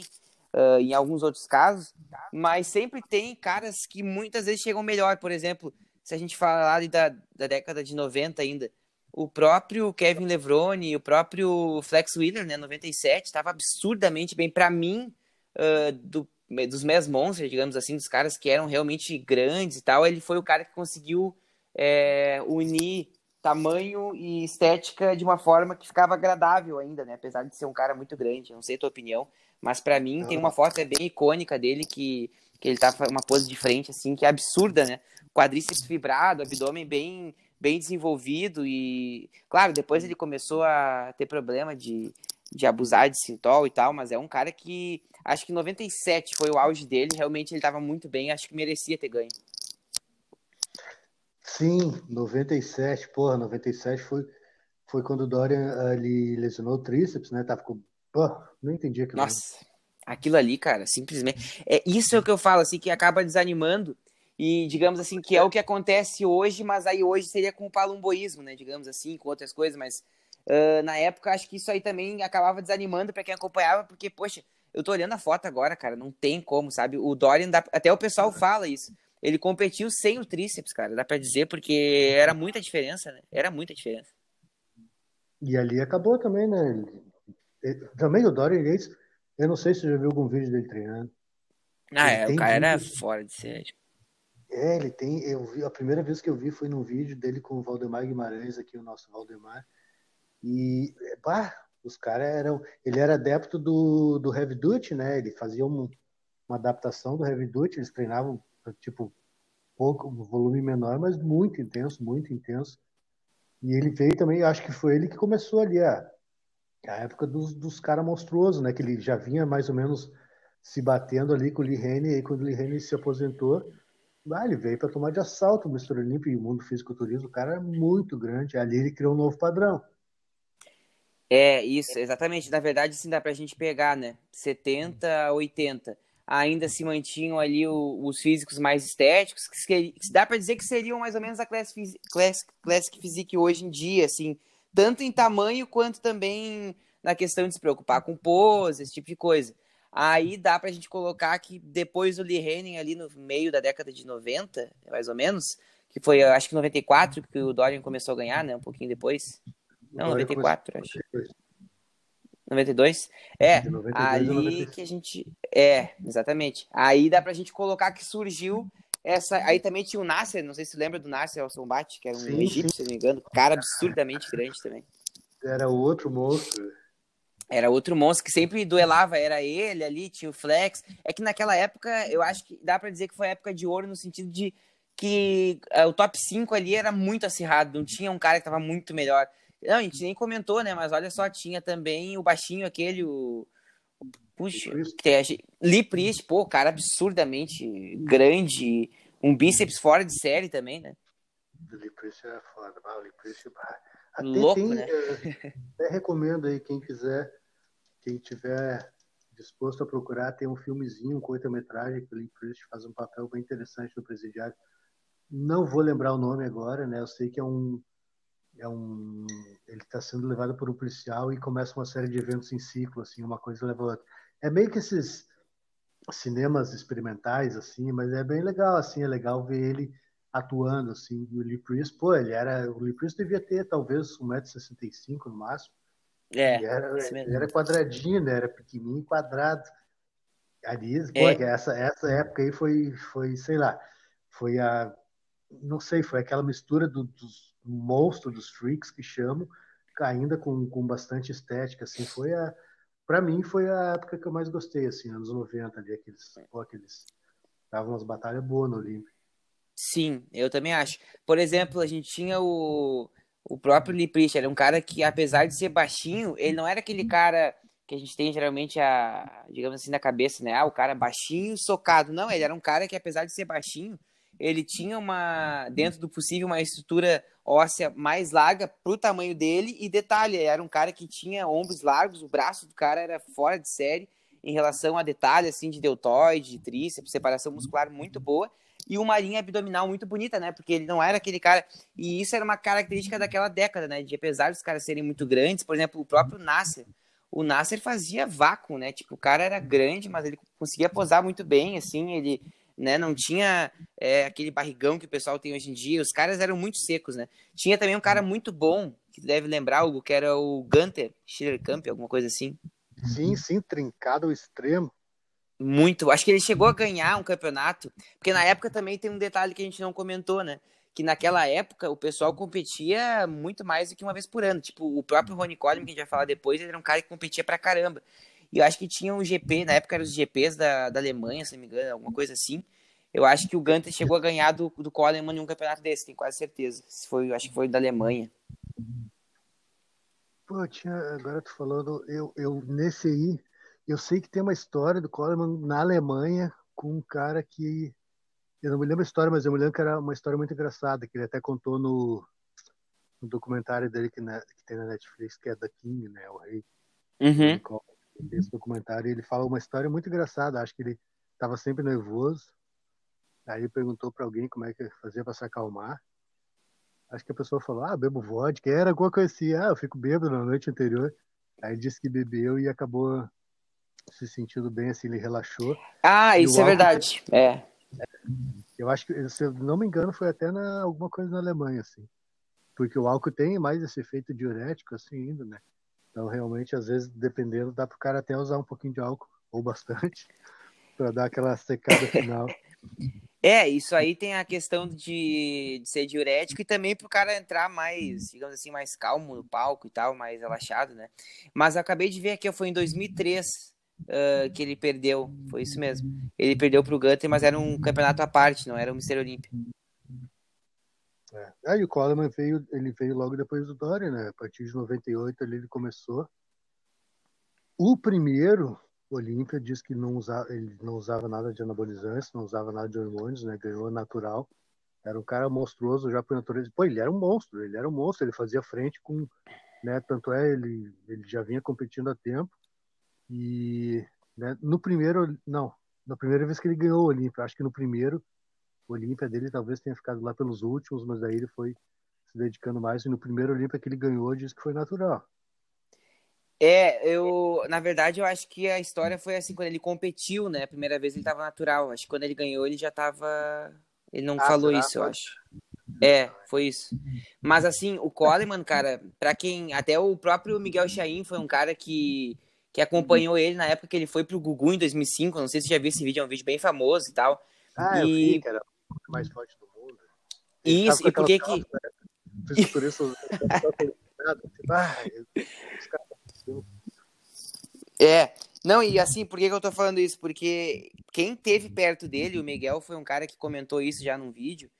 uh, em alguns outros casos, mas sempre tem caras que muitas vezes chegam melhor. Por exemplo, se a gente falar da, da década de 90 ainda, o próprio Kevin Levrone, o próprio Flex Wheeler, né, 97, estava absurdamente bem. Para mim, uh, do, dos Mass Monsters, digamos assim, dos caras que eram realmente grandes e tal, ele foi o cara que conseguiu é, unir tamanho e estética de uma forma que ficava agradável ainda, né? Apesar de ser um cara muito grande, não sei a tua opinião, mas para mim tem uma foto é bem icônica dele que, que ele tá uma pose de frente assim, que é absurda, né? Quadríceps fibrado, abdômen bem bem desenvolvido e, claro, depois ele começou a ter problema de, de abusar de sintol e tal, mas é um cara que acho que 97 foi o auge dele, realmente ele estava muito bem, acho que merecia ter ganho. Sim, 97, porra, 97 foi, foi quando o Dorian ele lesionou o tríceps, né? Com. Pô, não entendi aquilo. Nossa, aquilo ali, cara, simplesmente. É isso é o que eu falo, assim, que acaba desanimando. E digamos assim, que é o que acontece hoje, mas aí hoje seria com o palumboísmo, né? Digamos assim, com outras coisas, mas uh, na época acho que isso aí também acabava desanimando para quem acompanhava, porque, poxa, eu tô olhando a foto agora, cara, não tem como, sabe? O Dorian, dá... até o pessoal fala isso ele competiu sem o tríceps, cara, dá para dizer, porque era muita diferença, né? Era muita diferença. E ali acabou também, né? Também o Dorian Yates, eu não sei se você já viu algum vídeo dele treinando. Ah, é, o cara era fora de série. É, ele tem. Eu vi, a primeira vez que eu vi foi num vídeo dele com o Valdemar Guimarães, aqui, o nosso Valdemar. E, pá, os caras eram. Ele era adepto do, do Heavy Duty, né? Ele fazia um, uma adaptação do Heavy Duty, eles treinavam tipo, pouco, um volume menor, mas muito intenso, muito intenso. E ele veio também, acho que foi ele que começou ali a, a época dos, dos caras monstruosos, né? Que ele já vinha mais ou menos se batendo ali com o Lee Haney, e quando o Lee Haney se aposentou, ah, ele veio para tomar de assalto o Mr. Olímpio e o mundo fisiculturismo, o cara é muito grande, ali ele criou um novo padrão. É, isso, exatamente. Na verdade, assim, dá pra gente pegar, né? 70, 80 ainda se mantinham ali o, os físicos mais estéticos, que, que dá para dizer que seriam mais ou menos a Classic, Classic, Classic Physique hoje em dia, assim, tanto em tamanho quanto também na questão de se preocupar com pose, esse tipo de coisa. Aí dá pra gente colocar que depois do Lee Henning ali no meio da década de 90, mais ou menos, que foi acho que 94 que o Dorian começou a ganhar, né, um pouquinho depois. Não, 94, acho. 92? É, 92 aí que a gente. É, exatamente. Aí dá pra gente colocar que surgiu essa. Aí também tinha o Nasser, não sei se lembra do Nasser Alson Bat, que era um sim, egípcio, sim. se não me engano. Cara absurdamente grande também. Era outro monstro. Era outro monstro que sempre duelava, era ele ali, tinha o Flex. É que naquela época, eu acho que dá para dizer que foi época de ouro no sentido de que uh, o top 5 ali era muito acirrado, não tinha um cara que tava muito melhor. Não, a gente nem comentou, né? Mas olha só, tinha também o baixinho aquele, o. Puxa, Lee Priest, pô, cara absurdamente grande. Um bíceps fora de série também, né? O Lee Priest é foda. Ah, o Lee Priest... Até Louco, tem, né? É, até recomendo aí, quem quiser, quem tiver disposto a procurar, tem um filmezinho, um curta-metragem que o Lee Priest faz um papel bem interessante no presidiário. não vou lembrar o nome agora, né? Eu sei que é um é um ele está sendo levado por um policial e começa uma série de eventos em ciclo, assim, uma coisa leva a outra. É meio que esses cinemas experimentais, assim, mas é bem legal, assim, é legal ver ele atuando, assim, o Lee Priest, pô, ele era, o Lee Priest devia ter talvez 1,65m no máximo, É, ele era, ele era quadradinho, né, era pequenininho e quadrado, ali, É. pô, essa, essa época aí foi, foi, sei lá, foi a, não sei, foi aquela mistura do, dos monstros, dos freaks que chamam, ainda com, com bastante estética, assim, foi a, pra mim foi a época que eu mais gostei, assim, anos 90 ali, aqueles, pô, aqueles, davam umas batalhas boas no Olímpio. Sim, eu também acho. Por exemplo, a gente tinha o, o próprio Priest, era um cara que, apesar de ser baixinho, ele não era aquele cara que a gente tem geralmente a, digamos assim, na cabeça, né? Ah, o cara baixinho, socado. Não, ele era um cara que, apesar de ser baixinho, ele tinha uma, dentro do possível, uma estrutura óssea mais larga pro tamanho dele. E detalhe, era um cara que tinha ombros largos, o braço do cara era fora de série em relação a detalhe, assim, de deltoide, de tríceps, separação muscular muito boa e uma linha abdominal muito bonita, né? Porque ele não era aquele cara. E isso era uma característica daquela década, né? De apesar dos caras serem muito grandes, por exemplo, o próprio Nasser. O Nasser fazia vácuo, né? Tipo, o cara era grande, mas ele conseguia posar muito bem, assim, ele né, não tinha é, aquele barrigão que o pessoal tem hoje em dia. Os caras eram muito secos, né? Tinha também um cara muito bom, que tu deve lembrar, Hugo, que era o Gunter Schillerkamp, alguma coisa assim. Sim, sim, trincado ao extremo. Muito. Acho que ele chegou a ganhar um campeonato, porque na época também tem um detalhe que a gente não comentou, né? Que naquela época o pessoal competia muito mais do que uma vez por ano. Tipo, o próprio Ronnie Coleman, que a gente vai falar depois, ele era um cara que competia pra caramba. E eu acho que tinha um GP, na época eram os GPs da, da Alemanha, se não me engano, alguma coisa assim. Eu acho que o Gunter chegou a ganhar do, do Coleman em um campeonato desse, tenho quase certeza. Se foi, acho que foi da Alemanha. Pô, tinha, agora tu falando, eu, eu nesse aí, eu sei que tem uma história do Coleman na Alemanha com um cara que. Eu não me lembro a história, mas eu me lembro que era uma história muito engraçada, que ele até contou no, no documentário dele que, na, que tem na Netflix, que é da King, né? O rei. Uhum. Esse documentário, ele fala uma história muito engraçada. Acho que ele estava sempre nervoso. Aí ele perguntou para alguém como é que fazia para se acalmar. Acho que a pessoa falou: Ah, bebo vodka. Era alguma coisa assim. Ah, eu fico bêbado na noite anterior. Aí disse que bebeu e acabou se sentindo bem, assim, ele relaxou. Ah, isso é verdade. É. Eu acho que, se eu não me engano, foi até na, alguma coisa na Alemanha, assim. Porque o álcool tem mais esse efeito diurético, assim, ainda, né? Então, realmente, às vezes, dependendo, dá pro cara até usar um pouquinho de álcool, ou bastante, para dar aquela secada final. É, isso aí tem a questão de, de ser diurético e também pro cara entrar mais, digamos assim, mais calmo no palco e tal, mais relaxado, né? Mas eu acabei de ver aqui, foi em 2003 ah, que ele perdeu, foi isso mesmo. Ele perdeu pro Gunter, mas era um campeonato à parte, não era o Mister Olímpia. É. Aí o Coleman veio, ele veio logo depois do Dória, né? A partir de 98 ali ele começou. O primeiro, Olímpia, diz que não usava, ele não usava nada de anabolizantes, não usava nada de hormônios, né? Ganhou natural. Era um cara monstruoso já por natureza. Pô, ele era um monstro, ele era um monstro, ele fazia frente com, né? Tanto é, ele, ele já vinha competindo há tempo. E né, no primeiro, não, na primeira vez que ele ganhou o Olímpia, acho que no primeiro o Olímpia dele talvez tenha ficado lá pelos últimos, mas daí ele foi se dedicando mais. E no primeiro Olímpia que ele ganhou, diz que foi natural. É, eu, na verdade, eu acho que a história foi assim, quando ele competiu, né? A primeira vez ele tava natural. Acho que quando ele ganhou, ele já tava. Ele não Ah, falou isso, eu acho. É, foi isso. Mas assim, o Coleman, cara, pra quem. Até o próprio Miguel Chain foi um cara que, que acompanhou ele na época que ele foi pro Gugu em 2005. Não sei se você já viu esse vídeo, é um vídeo bem famoso e tal. Ah, eu E- vi que era o mais forte do mundo. Ele Isso, e por que que. calça, né? Fisiculturista, ah, os caras É. Não, e assim, por que, que eu tô falando isso? Porque quem teve perto dele, o Miguel, foi um cara que comentou isso já num vídeo.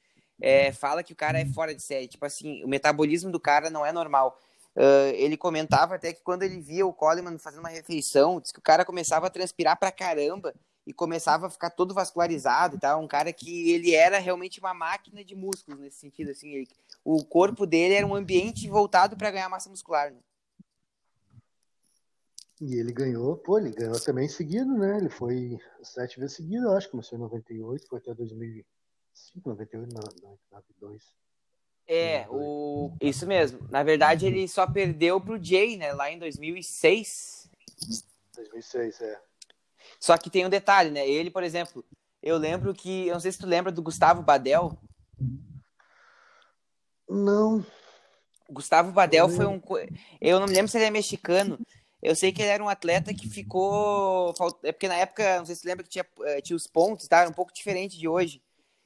é, fala que o cara é fora de série. Tipo assim, o metabolismo do cara não é normal. Ah, ele comentava até que quando ele via o Coleman fazendo uma refeição, disse que o cara começava a transpirar pra caramba e começava a ficar todo vascularizado e tal. Um cara que ele era realmente uma máquina de músculos nesse sentido. Assim, ele- o corpo dele era um ambiente voltado para ganhar massa muscular. Né? E ele ganhou, pô, ele ganhou também seguido, né? Ele foi sete vezes seguido, acho. Começou em 98, foi até 2000, 95, 98, 92. É, o... isso mesmo. Na verdade, ele só perdeu pro Jay, né? Lá em 2006. 2006, é. Só que tem um detalhe, né? Ele, por exemplo, eu lembro que. Eu não sei se tu lembra do Gustavo Badel. Não. Gustavo Badel foi um. Eu não me lembro se ele é mexicano. Eu sei que ele era um atleta que ficou. É porque na época, não sei se você lembra que tinha, eh, tinha os pontos, tá? Era um pouco diferente de hoje.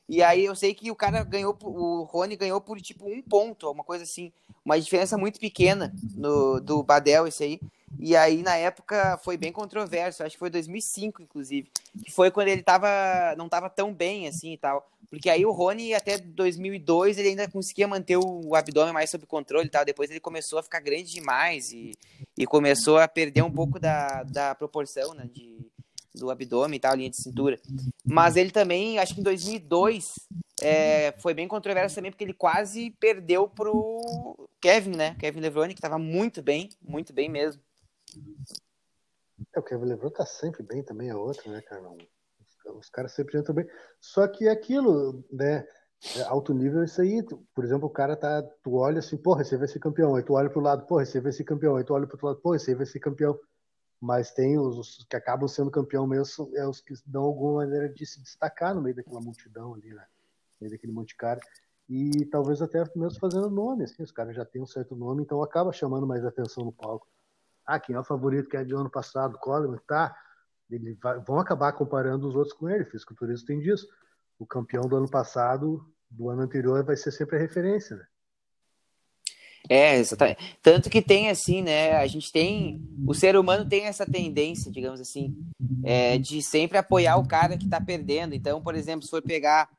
E aí eu sei que o cara ganhou, o Rony ganhou por tipo um ponto, uma coisa assim, uma diferença muito pequena no, do Badel, esse aí. E aí na época foi bem controverso, acho que foi 2005 inclusive, que foi quando ele tava não tava tão bem assim e tal. Porque aí o Rony até 2002 ele ainda conseguia manter o abdômen mais sob controle e tal. Depois ele começou a ficar grande demais e, e começou a perder um pouco da, da proporção, né, de do abdômen e tal, linha de cintura. Mas ele também, acho que em 2002, é, foi bem controverso também, porque ele quase perdeu pro Kevin, né? Kevin Levrone, que tava muito bem, muito bem mesmo. É, o Kevin Levrone tá sempre bem também, é outro, né, cara? Os, caras sempre entram bem. Só que é aquilo, né? É alto nível isso aí. Por exemplo, o cara tá. Tu olha assim, porra, você vai ser campeão. Aí tu olha pro lado, porra, você vai ser campeão. Aí tu olha pro outro lado, porra, você vai ser campeão mas tem os, os, que acabam sendo campeão mesmo, é os que dão alguma maneira de se destacar no meio daquela multidão ali, né? No meio daquele monte de cara. E talvez até mesmo fazendo nome, assim, os caras já têm um certo nome, então acaba chamando mais atenção no palco. Ah, quem é o favorito que é de ano passado? Coleman, tá? Eles vão acabar comparando os outros com ele, fisiculturismo tem disso. O campeão do ano passado, do ano anterior, vai ser sempre a referência, né? É, exatamente. Tanto que tem assim, né? A gente tem. O ser humano tem essa tendência, digamos assim, é, de sempre apoiar o cara que tá perdendo. Então, por exemplo, se for pegar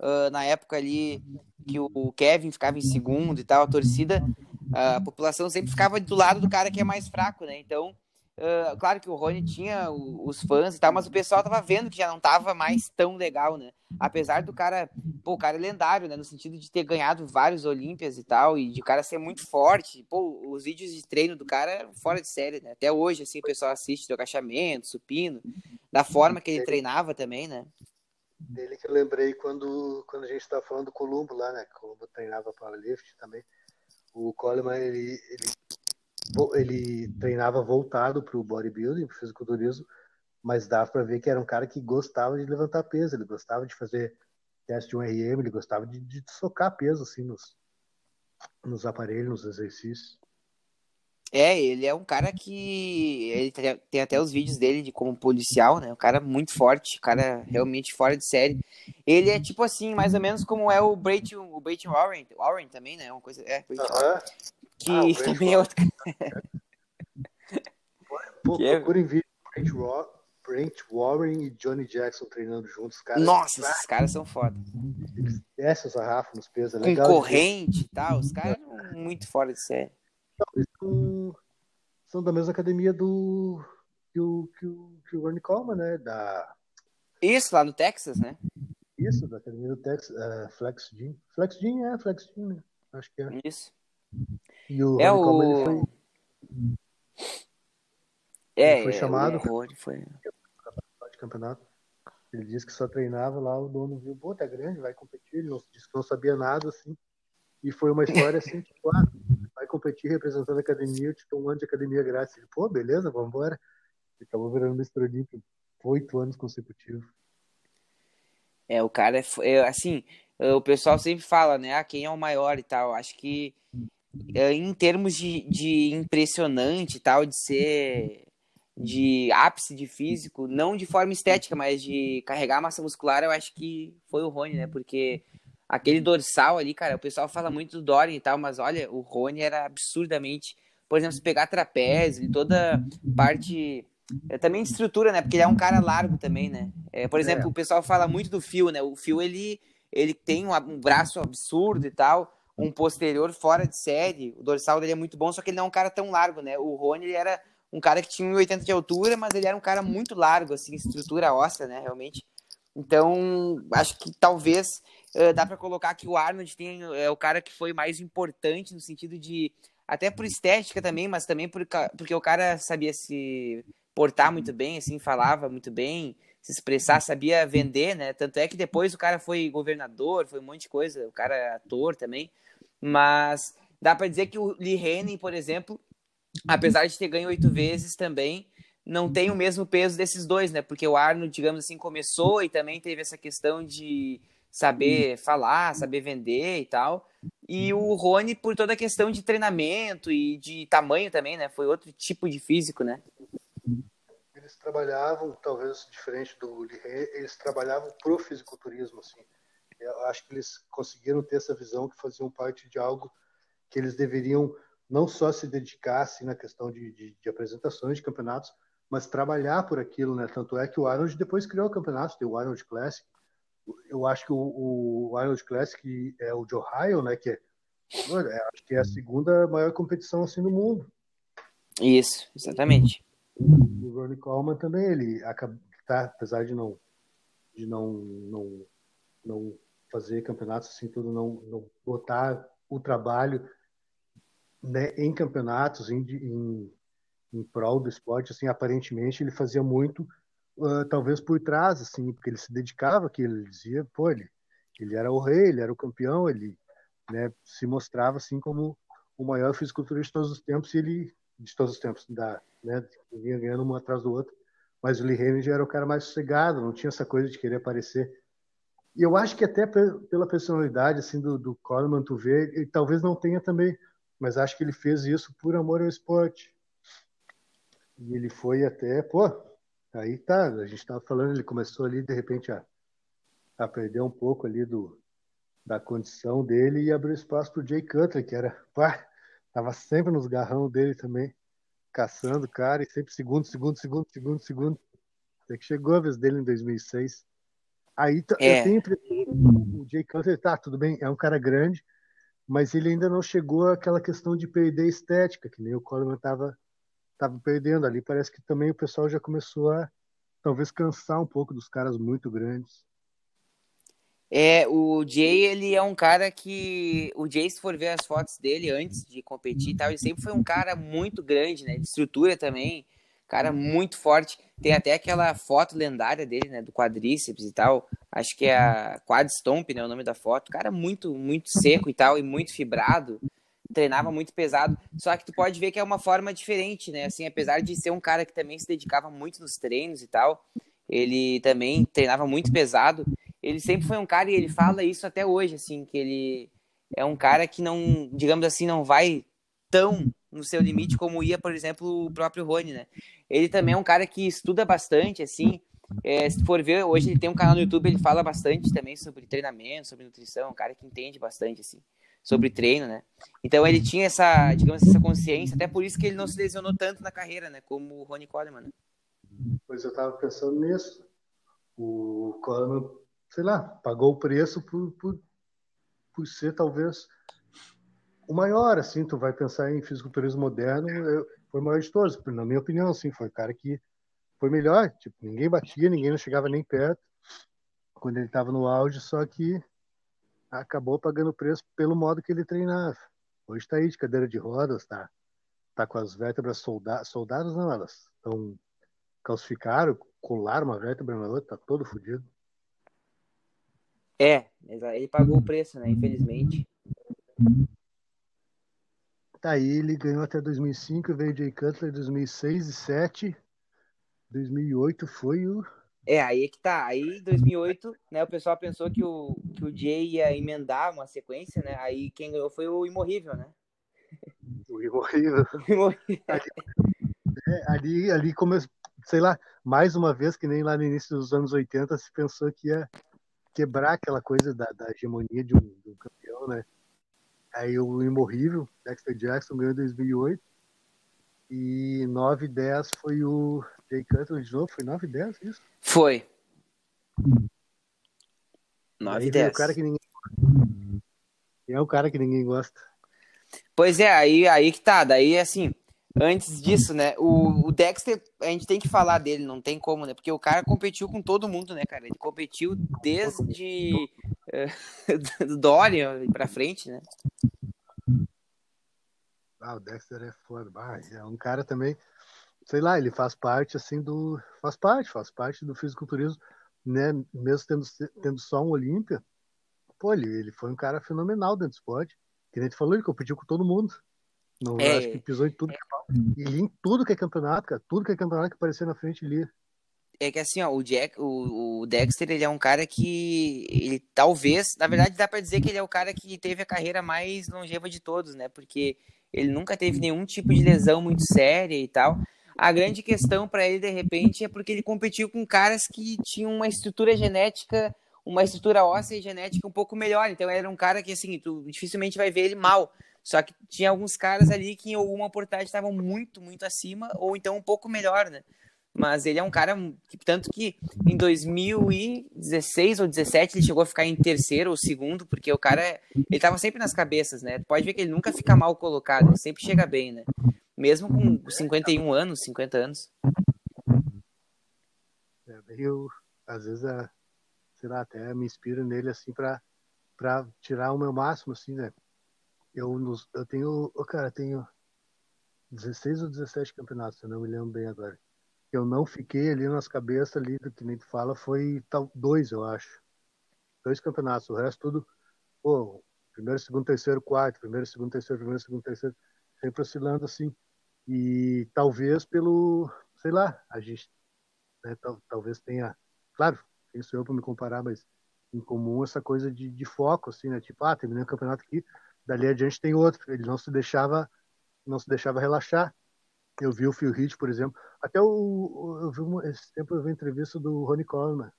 uh, na época ali que o Kevin ficava em segundo e tal, a torcida, a população sempre ficava do lado do cara que é mais fraco, né? Então, Uh, claro que o Rony tinha os fãs e tal, mas o pessoal tava vendo que já não tava mais tão legal, né? Apesar do cara, pô, o cara é lendário, né? No sentido de ter ganhado vários Olímpias e tal, e de o cara ser muito forte. Pô, os vídeos de treino do cara eram fora de série, né? Até hoje, assim, o pessoal assiste do agachamento, supino, da forma que ele treinava também, né? Dele que eu lembrei quando, quando a gente estava falando do Columbo lá, né? Columbo treinava powerlift também. O Coleman, ele, ele ele treinava voltado para o bodybuilding, para o fisiculturismo, mas dava para ver que era um cara que gostava de levantar peso, ele gostava de fazer teste de um RM, ele gostava de, de socar peso assim nos, nos aparelhos, nos exercícios. É, ele é um cara que. Ele tem até os vídeos dele de como policial, né? Um cara muito forte, um cara realmente fora de série. Ele é tipo assim, mais ou menos como é o Brayton, o Brayton Warren, Warren também, né? Uma coisa. É, uh -huh. Que ah, também é outro. Pô, que procurem é... vídeo Brent Warren e Johnny Jackson treinando juntos, cara. Nossa, esses caras são foda. Eles descem os arrafos nos pesos, é legal. Com corrente e tal, os caras são muito fora de série. Eles são, da mesma academia do que o, que o, que o Ronnie Coleman, né? Da... Isso, lá no Texas, né? Isso, da academia do Texas, uh, Flex Gym. Flex Gym, é, Flex Gym, né? Acho que é. Isso. E o é o... ele foi... É, ele foi chamado é, foi... de campeonato. Ele disse que só treinava lá, o dono viu, pô, tá grande, vai competir. Ele disse que não sabia nada, assim. E foi uma história assim, tipo, ah, vai competir representando a academia, eu te dou um ano de academia grátis. Ele, pô, beleza, vamos embora. Acabou virando Mr. Olímpio oito anos consecutivos. É, o cara é, é, assim, o pessoal sempre fala, né, ah, quem é o maior e tal. Acho que é, em termos de, de impressionante e tal, de ser de ápice de físico, não de forma estética, mas de carregar massa muscular, eu acho que foi o Rony, né? Porque aquele dorsal ali, cara, o pessoal fala muito do Dorian e tal, mas olha, o Rony era absurdamente. Por exemplo, se pegar trapézio, toda parte. É, também de estrutura, né? Porque ele é um cara largo também, né? É, por exemplo, é. o pessoal fala muito do fio, né? O fio ele, ele tem um, um braço absurdo e tal um posterior fora de série. O dorsal dele é muito bom, só que ele não é um cara tão largo, né? O Rony ele era um cara que tinha 1,80 de altura, mas ele era um cara muito largo, assim, estrutura óssea, né? Realmente. Então, acho que talvez uh, dá para colocar que o Arnold tem, é o cara que foi mais importante no sentido de até por estética também, mas também por, porque o cara sabia se portar muito bem, assim, falava muito bem, se expressar, sabia vender, né? Tanto é que depois o cara foi governador, foi um monte de coisa, o cara é ator também. Mas dá para dizer que o Lee Haney, por exemplo, apesar de ter ganho oito vezes também, não tem o mesmo peso desses dois, né? Porque o Arnold, digamos assim, começou e também teve essa questão de saber falar, saber vender e tal. E o Rony, por toda a questão de treinamento e de tamanho também, né? Foi outro tipo de físico, né? Eles trabalhavam, talvez diferente do Lee eles trabalhavam pro fisiculturismo, assim. Eu acho que eles conseguiram ter essa visão que faziam parte de algo que eles deveriam não só se dedicar assim, na questão de, de, de apresentações de campeonatos, mas trabalhar por aquilo, né? Tanto é que o Arnold depois criou campeonatos, tem o Arnold Classic. Eu acho que o, o Arnold Classic é o de Ohio, né? Que é, é, acho que é a segunda maior competição assim no mundo. Isso, exatamente. O Ronnie Coleman também, ele tá, apesar de não de não não, não fazer campeonatos assim tudo, não, não botar o trabalho né, em campeonatos, em, em em prol do esporte, assim, aparentemente ele fazia muito, uh, talvez por trás, assim, porque ele se dedicava que ele dizia, pô, ele, ele era o rei, ele era o campeão, ele né, se mostrava assim como o maior fisiculturista de todos os tempos e ele de todos os tempos da né vinha ganhando um atrás do outro. Mas o Lee Haney era o cara mais sossegado não tinha essa coisa de querer aparecer. E eu acho que até pela personalidade assim do, do Coleman tu vê ele talvez não tenha também mas acho que ele fez isso por amor ao esporte. E ele foi até, pô, aí tá, a gente estava falando, ele começou ali de repente a, a perder um pouco ali do, da condição dele e abriu espaço para o Jay Cutler, que era, pá, tava sempre nos garrão dele também, caçando o cara e sempre segundo, segundo, segundo, segundo, segundo. Até que chegou a vez dele em 2006. Aí é. eu tenho o Jay Cutler, tá, tudo bem, é um cara grande, mas ele ainda não chegou àquela questão de perder estética, que nem o Coleman tava estava perdendo ali. Parece que também o pessoal já começou a talvez cansar um pouco dos caras muito grandes. É, o Jay, ele é um cara que. O Jay, se for ver as fotos dele antes de competir e tal, ele sempre foi um cara muito grande, né? De estrutura também. Cara muito forte. Tem até aquela foto lendária dele, né? Do quadríceps e tal. Acho que é a Quad Stomp, né? O nome da foto. Cara muito, muito seco e tal, e muito fibrado treinava muito pesado, só que tu pode ver que é uma forma diferente, né? Assim, apesar de ser um cara que também se dedicava muito nos treinos e tal, ele também treinava muito pesado. Ele sempre foi um cara e ele fala isso até hoje, assim, que ele é um cara que não, digamos assim, não vai tão no seu limite como ia, por exemplo, o próprio Rony, né? Ele também é um cara que estuda bastante, assim. É, se for ver, hoje ele tem um canal no YouTube, ele fala bastante também sobre treinamento, sobre nutrição, um cara que entende bastante, assim sobre treino, né? Então ele tinha essa, digamos, essa consciência, até por isso que ele não se lesionou tanto na carreira, né? Como o Ronnie Coleman. Né? Pois eu estava pensando nisso. O Coleman, sei lá, pagou o preço por, por, por ser talvez o maior, assim, tu vai pensar em fisiculturismo moderno, eu, foi o maior de todos, na minha opinião, assim, foi o cara que foi melhor, tipo, ninguém batia, ninguém não chegava nem perto quando ele estava no auge, só que acabou pagando preço pelo modo que ele treinava. Hoje está aí de cadeira de rodas, tá, tá com as vértebras soldadas, soldadas não, elas estão calcificaram, colaram uma vértebra na outra, tá todo fodido. É, ele pagou o preço, né, infelizmente. Tá aí, ele ganhou até 2005, veio Jay Cutler 2006 e 2007. 2008 foi o é, aí é que tá. Aí, em 2008, né, o pessoal pensou que o, que o Jay ia emendar uma sequência, né? Aí quem ganhou foi o Imorrível, né? O Imorrível. ali, é, ali, ali começou, sei lá, mais uma vez, que nem lá no início dos anos 80, se pensou que ia quebrar aquela coisa da, da hegemonia de um, de um campeão, né? Aí o Imorrível, Dexter Jackson, ganhou em 2008. E 9 e 10 foi o Jay Cutler de novo. Foi 9 e 10 isso? Foi. 9 e 10. O cara que ninguém... É o cara que ninguém gosta. Pois é, aí, aí que tá. Daí, assim, antes disso, né? O, o, Dexter, a gente tem que falar dele, não tem como, né? Porque o cara competiu com todo mundo, né, cara? Ele competiu desde uh, do Dorian pra frente, né? Ah, o Dexter é foda. Ah, é um cara também. sei lá, ele faz parte assim do. Faz parte, faz parte do fisiculturismo, né? Mesmo tendo, tendo só um Olímpia, pô, ele, ele foi um cara fenomenal dentro do esporte. Que nem tu falou, ele competiu com todo mundo. Não, é, acho que pisou em tudo que é, E em tudo que é campeonato, cara. Tudo que é campeonato que aparecia na frente ali. É que assim, ó, o, Jack, o, o Dexter, ele é um cara que ele talvez, na verdade dá para dizer que ele é o cara que teve a carreira mais longeva de todos, né? Porque ele nunca teve nenhum tipo de lesão muito séria e tal. A grande questão para ele, de repente, é porque ele competiu com caras que tinham uma estrutura genética, uma estrutura óssea e genética um pouco melhor. Então, era um cara que, assim, tu dificilmente vai ver ele mal. Só que tinha alguns caras ali que em alguma portagem estavam muito, muito acima, ou então um pouco melhor, né? Mas ele é um cara que, tanto que em 2016 ou 17 ele chegou a ficar em terceiro ou segundo, porque o cara, ele tava sempre nas cabeças, né? Pode ver que ele nunca fica mal colocado, ele sempre chega bem, né? Mesmo com 51 anos, 50 anos. É, eu, às vezes, é, sei lá, até me inspiro nele, assim, pra, pra tirar o meu máximo, assim, né? Eu, nos, eu tenho, oh, cara, tenho 16 ou 17 campeonatos, eu não me lembro bem agora eu não fiquei ali nas cabeças ali que nem tu fala foi tal dois eu acho. Dois campeonatos o resto tudo pô primeiro segundo terceiro quarto primeiro segundo terceiro primeiro segundo terceiro sempre oscilando assim. E talvez pelo sei lá a gente né, tal, talvez tenha claro quem sou eu para me comparar mas em comum essa coisa de, de foco assim né tipo ah terminei o campeonato aqui dali adiante tem outro ele não se deixava não se deixava relaxar eu vi o Phil Heath, por exemplo. Até o, eu vi uma, esse tempo eu vi uma entrevista do Ronnie Coleman.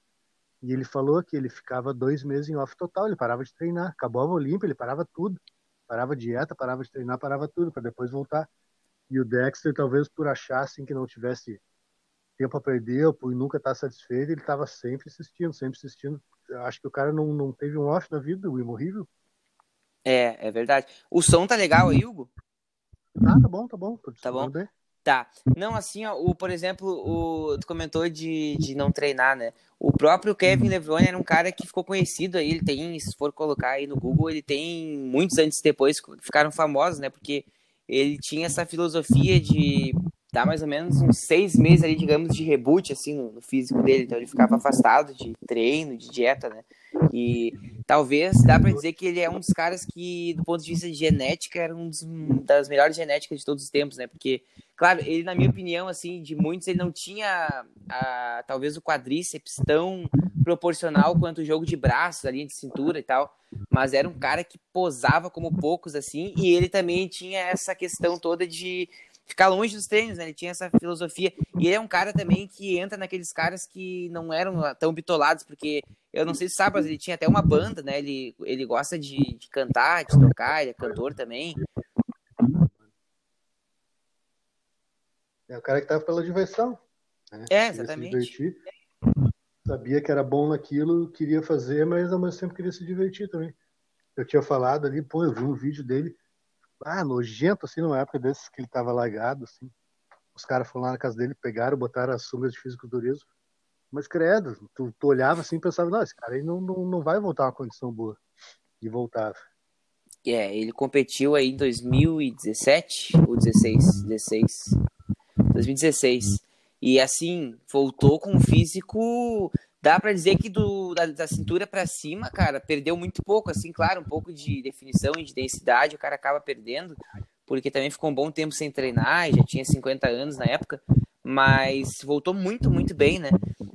E ele falou que ele ficava dois meses em off total, ele parava de treinar. Acabava o Olímpia, ele parava tudo. Parava dieta, parava de treinar, parava tudo, para depois voltar. E o Dexter, talvez por achar assim, que não tivesse tempo a perder, ou por nunca estar satisfeito, ele estava sempre assistindo, sempre assistindo. Acho que o cara não, não teve um off na vida, o imorrível. É, é verdade. O som tá legal aí, Hugo? Ah, tá bom, tá bom. tá bom. Bem. Tá. Não, assim, ó, o, por exemplo, o, tu comentou de, de não treinar, né? O próprio Kevin Levrone era um cara que ficou conhecido aí, ele tem, se for colocar aí no Google, ele tem muitos antes e depois que ficaram famosos, né? Porque ele tinha essa filosofia de dar mais ou menos uns seis meses ali, digamos, de reboot, assim, no, no físico dele. Então ele ficava afastado de treino, de dieta, né? E talvez dá para dizer que ele é um dos caras que, do ponto de vista de genética, era um dos, das melhores genéticas de todos os tempos, né? Porque, claro, ele, na minha opinião, assim, de muitos, ele não tinha a, talvez o quadríceps tão proporcional quanto o jogo de braços ali, de cintura e tal, mas era um cara que posava como poucos, assim, e ele também tinha essa questão toda de ficar longe dos treinos, né? Ele tinha essa filosofia. E ele é um cara também que entra naqueles caras que não eram tão bitolados, porque eu não sei se sabe, mas ele tinha até uma banda, né? Ele, ele gosta de, de cantar, de tocar, ele é cantor também. É o cara que tava pela diversão. Né? É, exatamente. Sabia que era bom naquilo, queria fazer, mas ao mesmo tempo queria se divertir também. Eu tinha falado ali, pô, eu vi um vídeo dele ah, nojento, assim, numa época desses que ele tava largado, assim. Os caras foram lá na casa dele, pegaram, botaram as sungas de fisiculturismo. Mas credo, tu, tu olhava assim e pensava, não, esse cara aí não, não, não vai voltar a uma condição boa. E voltava. É, ele competiu aí em 2017 ou 16? 16. 2016. E assim, voltou com um físico dá para dizer que do, da, da cintura para cima, cara, perdeu muito pouco, assim, claro, um pouco de definição e de densidade o cara acaba perdendo, porque também ficou um bom tempo sem treinar, já tinha 50 anos na época, mas voltou muito, muito bem, né?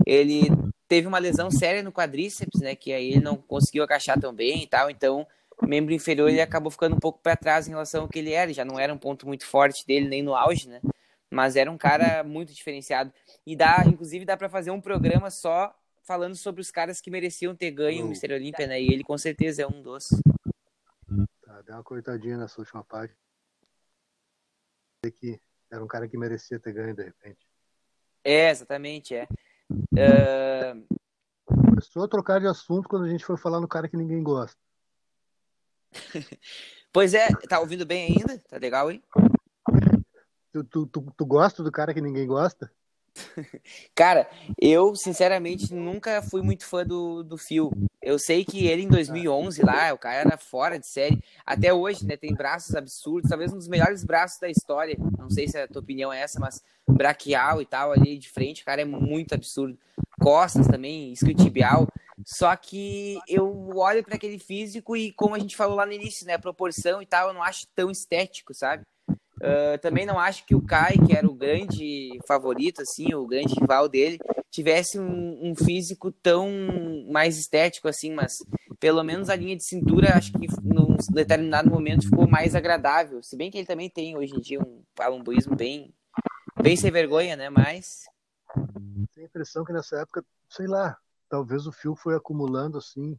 Ele teve uma lesão séria no quadríceps, né, que aí ele não conseguiu agachar tão bem e tal, então membro inferior ele acabou ficando um pouco para trás em relação ao que ele era, já não era um ponto muito forte dele nem no auge, né? Mas era um cara muito diferenciado. E dá, inclusive, dá para fazer um programa só falando sobre os caras que mereciam ter ganho o Mister Olímpia, né? E ele com certeza é um dos. Tá, deu uma coitadinha nessa última parte. Que era um cara que merecia ter ganho de repente. É, exatamente, é. Uh... Começou a trocar de assunto quando a gente foi falar no cara que ninguém gosta. pois é, tá ouvindo bem ainda? Tá legal, hein? Tu, tu, tu, tu gosta do cara que ninguém gosta? Cara, eu sinceramente nunca fui muito fã do, do Phil. Eu sei que ele em 2011 lá, o cara era fora de série. Até hoje, né? Tem braços absurdos, talvez um dos melhores braços da história. Não sei se a tua opinião é essa, mas braquial e tal ali de frente, o cara é muito absurdo. Costas também, isquiotibial. Só que eu olho para aquele físico e, como a gente falou lá no início, né? Proporção e tal, eu não acho tão estético, sabe? Uh, também não acho que o Kai, que era o grande favorito, assim, o grande rival dele, tivesse um, um, físico tão mais estético, assim, mas pelo menos a linha de cintura, acho que num determinado momento ficou mais agradável. Se bem que ele também tem hoje em dia um palumboísmo bem, bem sem vergonha, né? Mas. Tenho a impressão que nessa época, sei lá, talvez o Phil foi acumulando, assim,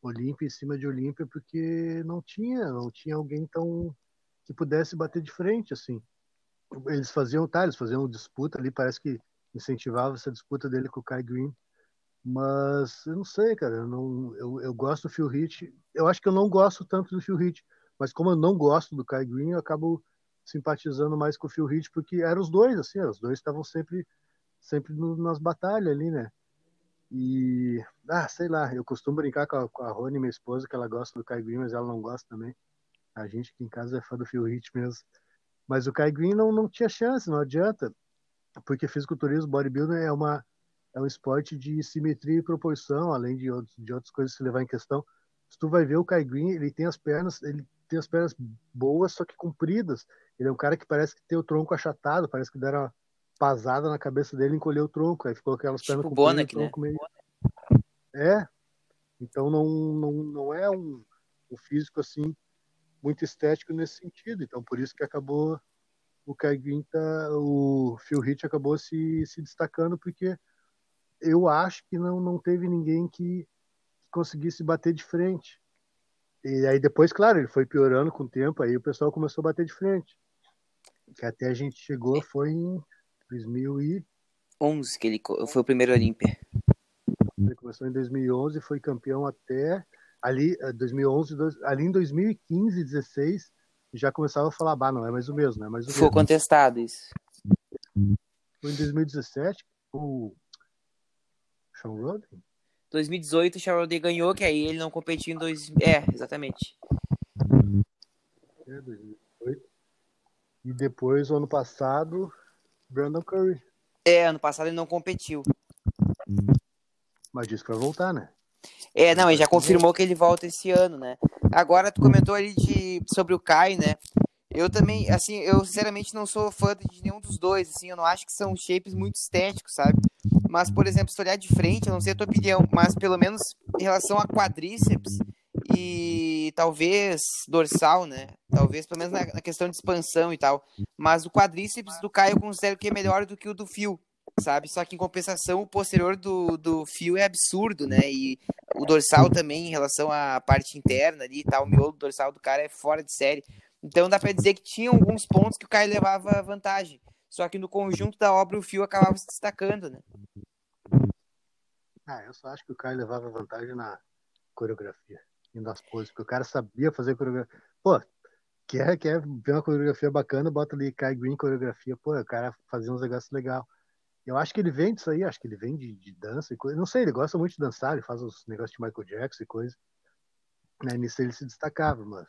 Olímpia em cima de Olímpia, porque não tinha, não tinha alguém tão que pudesse bater de frente, assim. Eles faziam, tá, eles faziam disputa ali, parece que incentivava essa disputa dele com o Kai Green, mas eu não sei, cara, eu, não, eu, eu gosto do Phil Heath, eu acho que eu não gosto tanto do Phil Heath, mas como eu não gosto do Kai Green, eu acabo simpatizando mais com o Phil Heath, porque eram os dois, assim, os dois estavam sempre, sempre no, nas batalhas ali, né? E, ah, sei lá, eu costumo brincar com a, com a Rony, minha esposa, que ela gosta do Kai Green, mas ela não gosta também. A gente aqui em casa é fã do Phil Heath mesmo. Mas o Kai Green não, não tinha chance, não adianta. Porque fisiculturismo, bodybuilding é, uma, é um esporte de simetria e proporção, além de, outros, de outras coisas se levar em questão. Se tu vai ver o Kai Green, ele tem as pernas, ele tem as pernas boas, só que compridas. Ele é um cara que parece que tem o tronco achatado, parece que deram uma pasada na cabeça dele e encolheu o tronco. Aí ficou aquelas tipo pernas Bonac, né? Meio... É. Então não, não, não é um, um físico assim muito estético nesse sentido. Então, por isso que acabou o Green, tá, o Phil Heath acabou se, se destacando, porque eu acho que não, não teve ninguém que conseguisse bater de frente. E aí depois, claro, ele foi piorando com o tempo, aí o pessoal começou a bater de frente. Que até a gente chegou, foi em 2011 que ele foi o primeiro Olímpia. Ele começou em 2011 e foi campeão até ali 2011, eh, ali em 2015, 16, já começava a falar, bah, não é mais o mesmo, não é mais o Foi contestado isso. Foi em 2017 o Sean Roden? 2018 o Sean Roden ganhou, que aí ele não competiu em dois... É, exatamente. É, 2018. E depois, o ano passado, Brandon Curry. É, ano passado ele não competiu. Mas disse que vai voltar, né? É, não, ele já confirmou que ele volta esse ano, né? Agora tu comentou ali de, sobre o Kai, né? Eu também, assim, eu sinceramente não sou fã de nenhum dos dois, assim, eu não acho que são shapes muito estéticos, sabe? Mas, por exemplo, se olhar de frente, eu não sei a tua opinião, mas pelo menos em relação a quadríceps e talvez dorsal, né? Talvez, pelo menos na, na questão de expansão e tal. Mas o quadríceps do Kai eu considero que é melhor do que o do Fio sabe? Só que em compensação o posterior do, do fio é absurdo, né? E o dorsal também em relação à parte interna ali, tá? O miolo dorsal do cara é fora de série. Então dá para dizer que tinha alguns pontos que o Caio levava vantagem. Só que no conjunto da obra o fio acabava se destacando, né? Ah, eu só acho que o Caio levava vantagem na coreografia e nas poses, porque o cara sabia fazer coreografia. Pô, quer, quer ver uma coreografia bacana, bota ali Kai Green coreografia, pô, o cara fazia uns negócios legais. Eu acho que ele vem disso aí, acho que ele vem de, de dança e coisa. Não sei, ele gosta muito de dançar, ele faz os negócios de Michael Jackson e coisa. Né, nisso ele se destacava, mas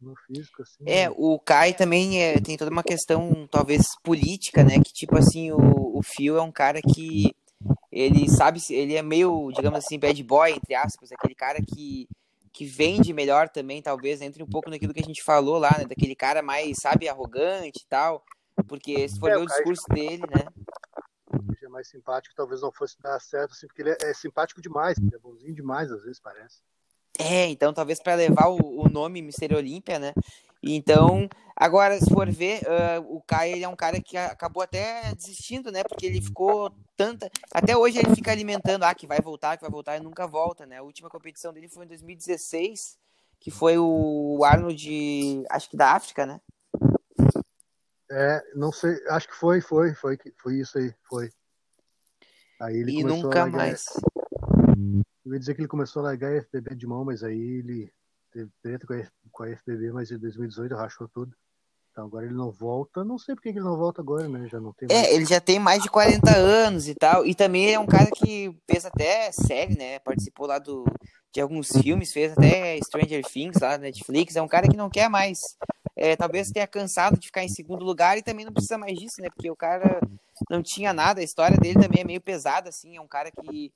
no físico, assim. É, o Kai também é, tem toda uma questão, talvez, política, né? Que tipo assim, o, o Phil é um cara que ele sabe, ele é meio, digamos assim, bad boy, entre aspas, aquele cara que, que vende melhor também, talvez, entre um pouco naquilo que a gente falou lá, né? Daquele cara mais, sabe, arrogante e tal. Porque se for é, o discurso dele, né? Mais simpático, talvez não fosse dar certo, assim, porque ele é, é simpático demais, ele é bonzinho demais, às vezes parece. É, então talvez para levar o, o nome Mister Olímpia, né? Então, agora, se for ver, uh, o Caio ele é um cara que acabou até desistindo, né? Porque ele ficou tanta. Até hoje ele fica alimentando, ah, que vai voltar, que vai voltar e nunca volta, né? A última competição dele foi em 2016, que foi o Arnold, acho que da África, né? É, não sei, acho que foi, foi, foi, foi isso aí, foi. Aí ele e nunca largar, mais. Eu ia dizer que ele começou a largar a FBB de mão, mas aí ele teve treta com a, com a FBB, mas em 2018 rachou tudo. Então agora ele não volta, não sei porque ele não volta agora, né? Já não tem É, ele já tem mais de 40 anos e tal. E também é um cara que fez até série, né? Participou lá do, de alguns filmes, fez até Stranger Things lá na Netflix. É um cara que não quer mais. É, talvez tenha cansado de ficar em segundo lugar e também não precisa mais disso, né? Porque o cara não tinha nada. A história dele também é meio pesada, assim. É um cara que,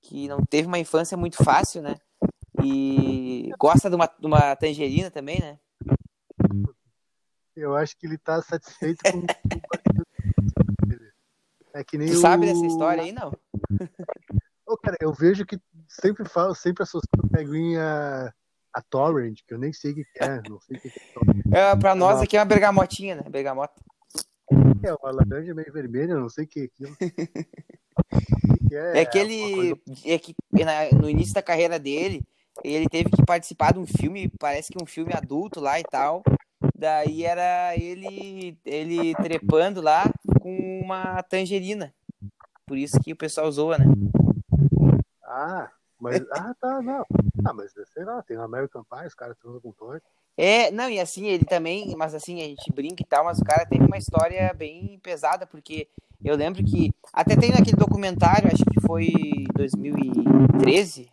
que não teve uma infância muito fácil, né? E gosta de uma, de uma tangerina também, né? Eu acho que ele tá satisfeito com. é que nem tu o... sabe dessa história aí, não? Ô, cara, eu vejo que sempre falo, sempre associo o Peguin a, Torrent, que eu nem sei o que é. Não sei o que é, é pra nós aqui é uma bergamotinha, né? Bergamota. É uma laranja meio vermelha, não sei o que é aquilo. é, é que ele. É que no início da carreira dele, ele teve que participar de um filme, parece que um filme adulto lá e tal. Daí era ele ele trepando lá com uma tangerina. Por isso que o pessoal zoa, né? Ah, mas ah, tá, não. Ah, mas sei lá, tem o American Pie, os caras transam com torta. É, não, e assim, ele também, mas assim, a gente brinca e tal, mas o cara teve uma história bem pesada, porque eu lembro que até tem naquele documentário, acho que foi 2013,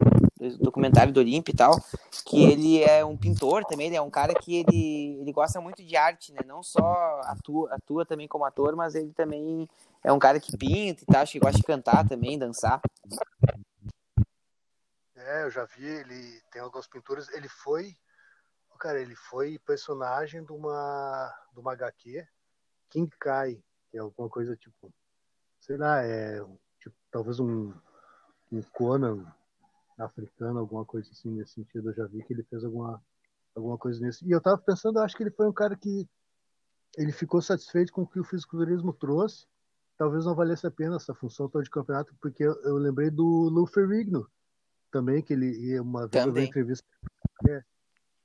documentário do Olimpo e tal, que ele é um pintor também, ele é um cara que ele, ele gosta muito de arte, né? Não só atua, atua também como ator, mas ele também é um cara que pinta e tal, acho que gosta de cantar também, dançar. É, eu já vi, ele tem algumas pinturas, ele foi, cara, ele foi personagem de uma, de uma HQ, King Kai, que é alguma coisa tipo, sei lá, é tipo, talvez um, um Conan africano, alguma coisa assim nesse sentido. Eu já vi que ele fez alguma, alguma coisa nisso. E eu tava pensando, acho que ele foi um cara que ele ficou satisfeito com o que o fisiculturismo trouxe. Talvez não valesse a pena essa função toda de campeonato, porque eu, eu lembrei do Lou Ferrigno também, que ele uma vez eu entrevista é,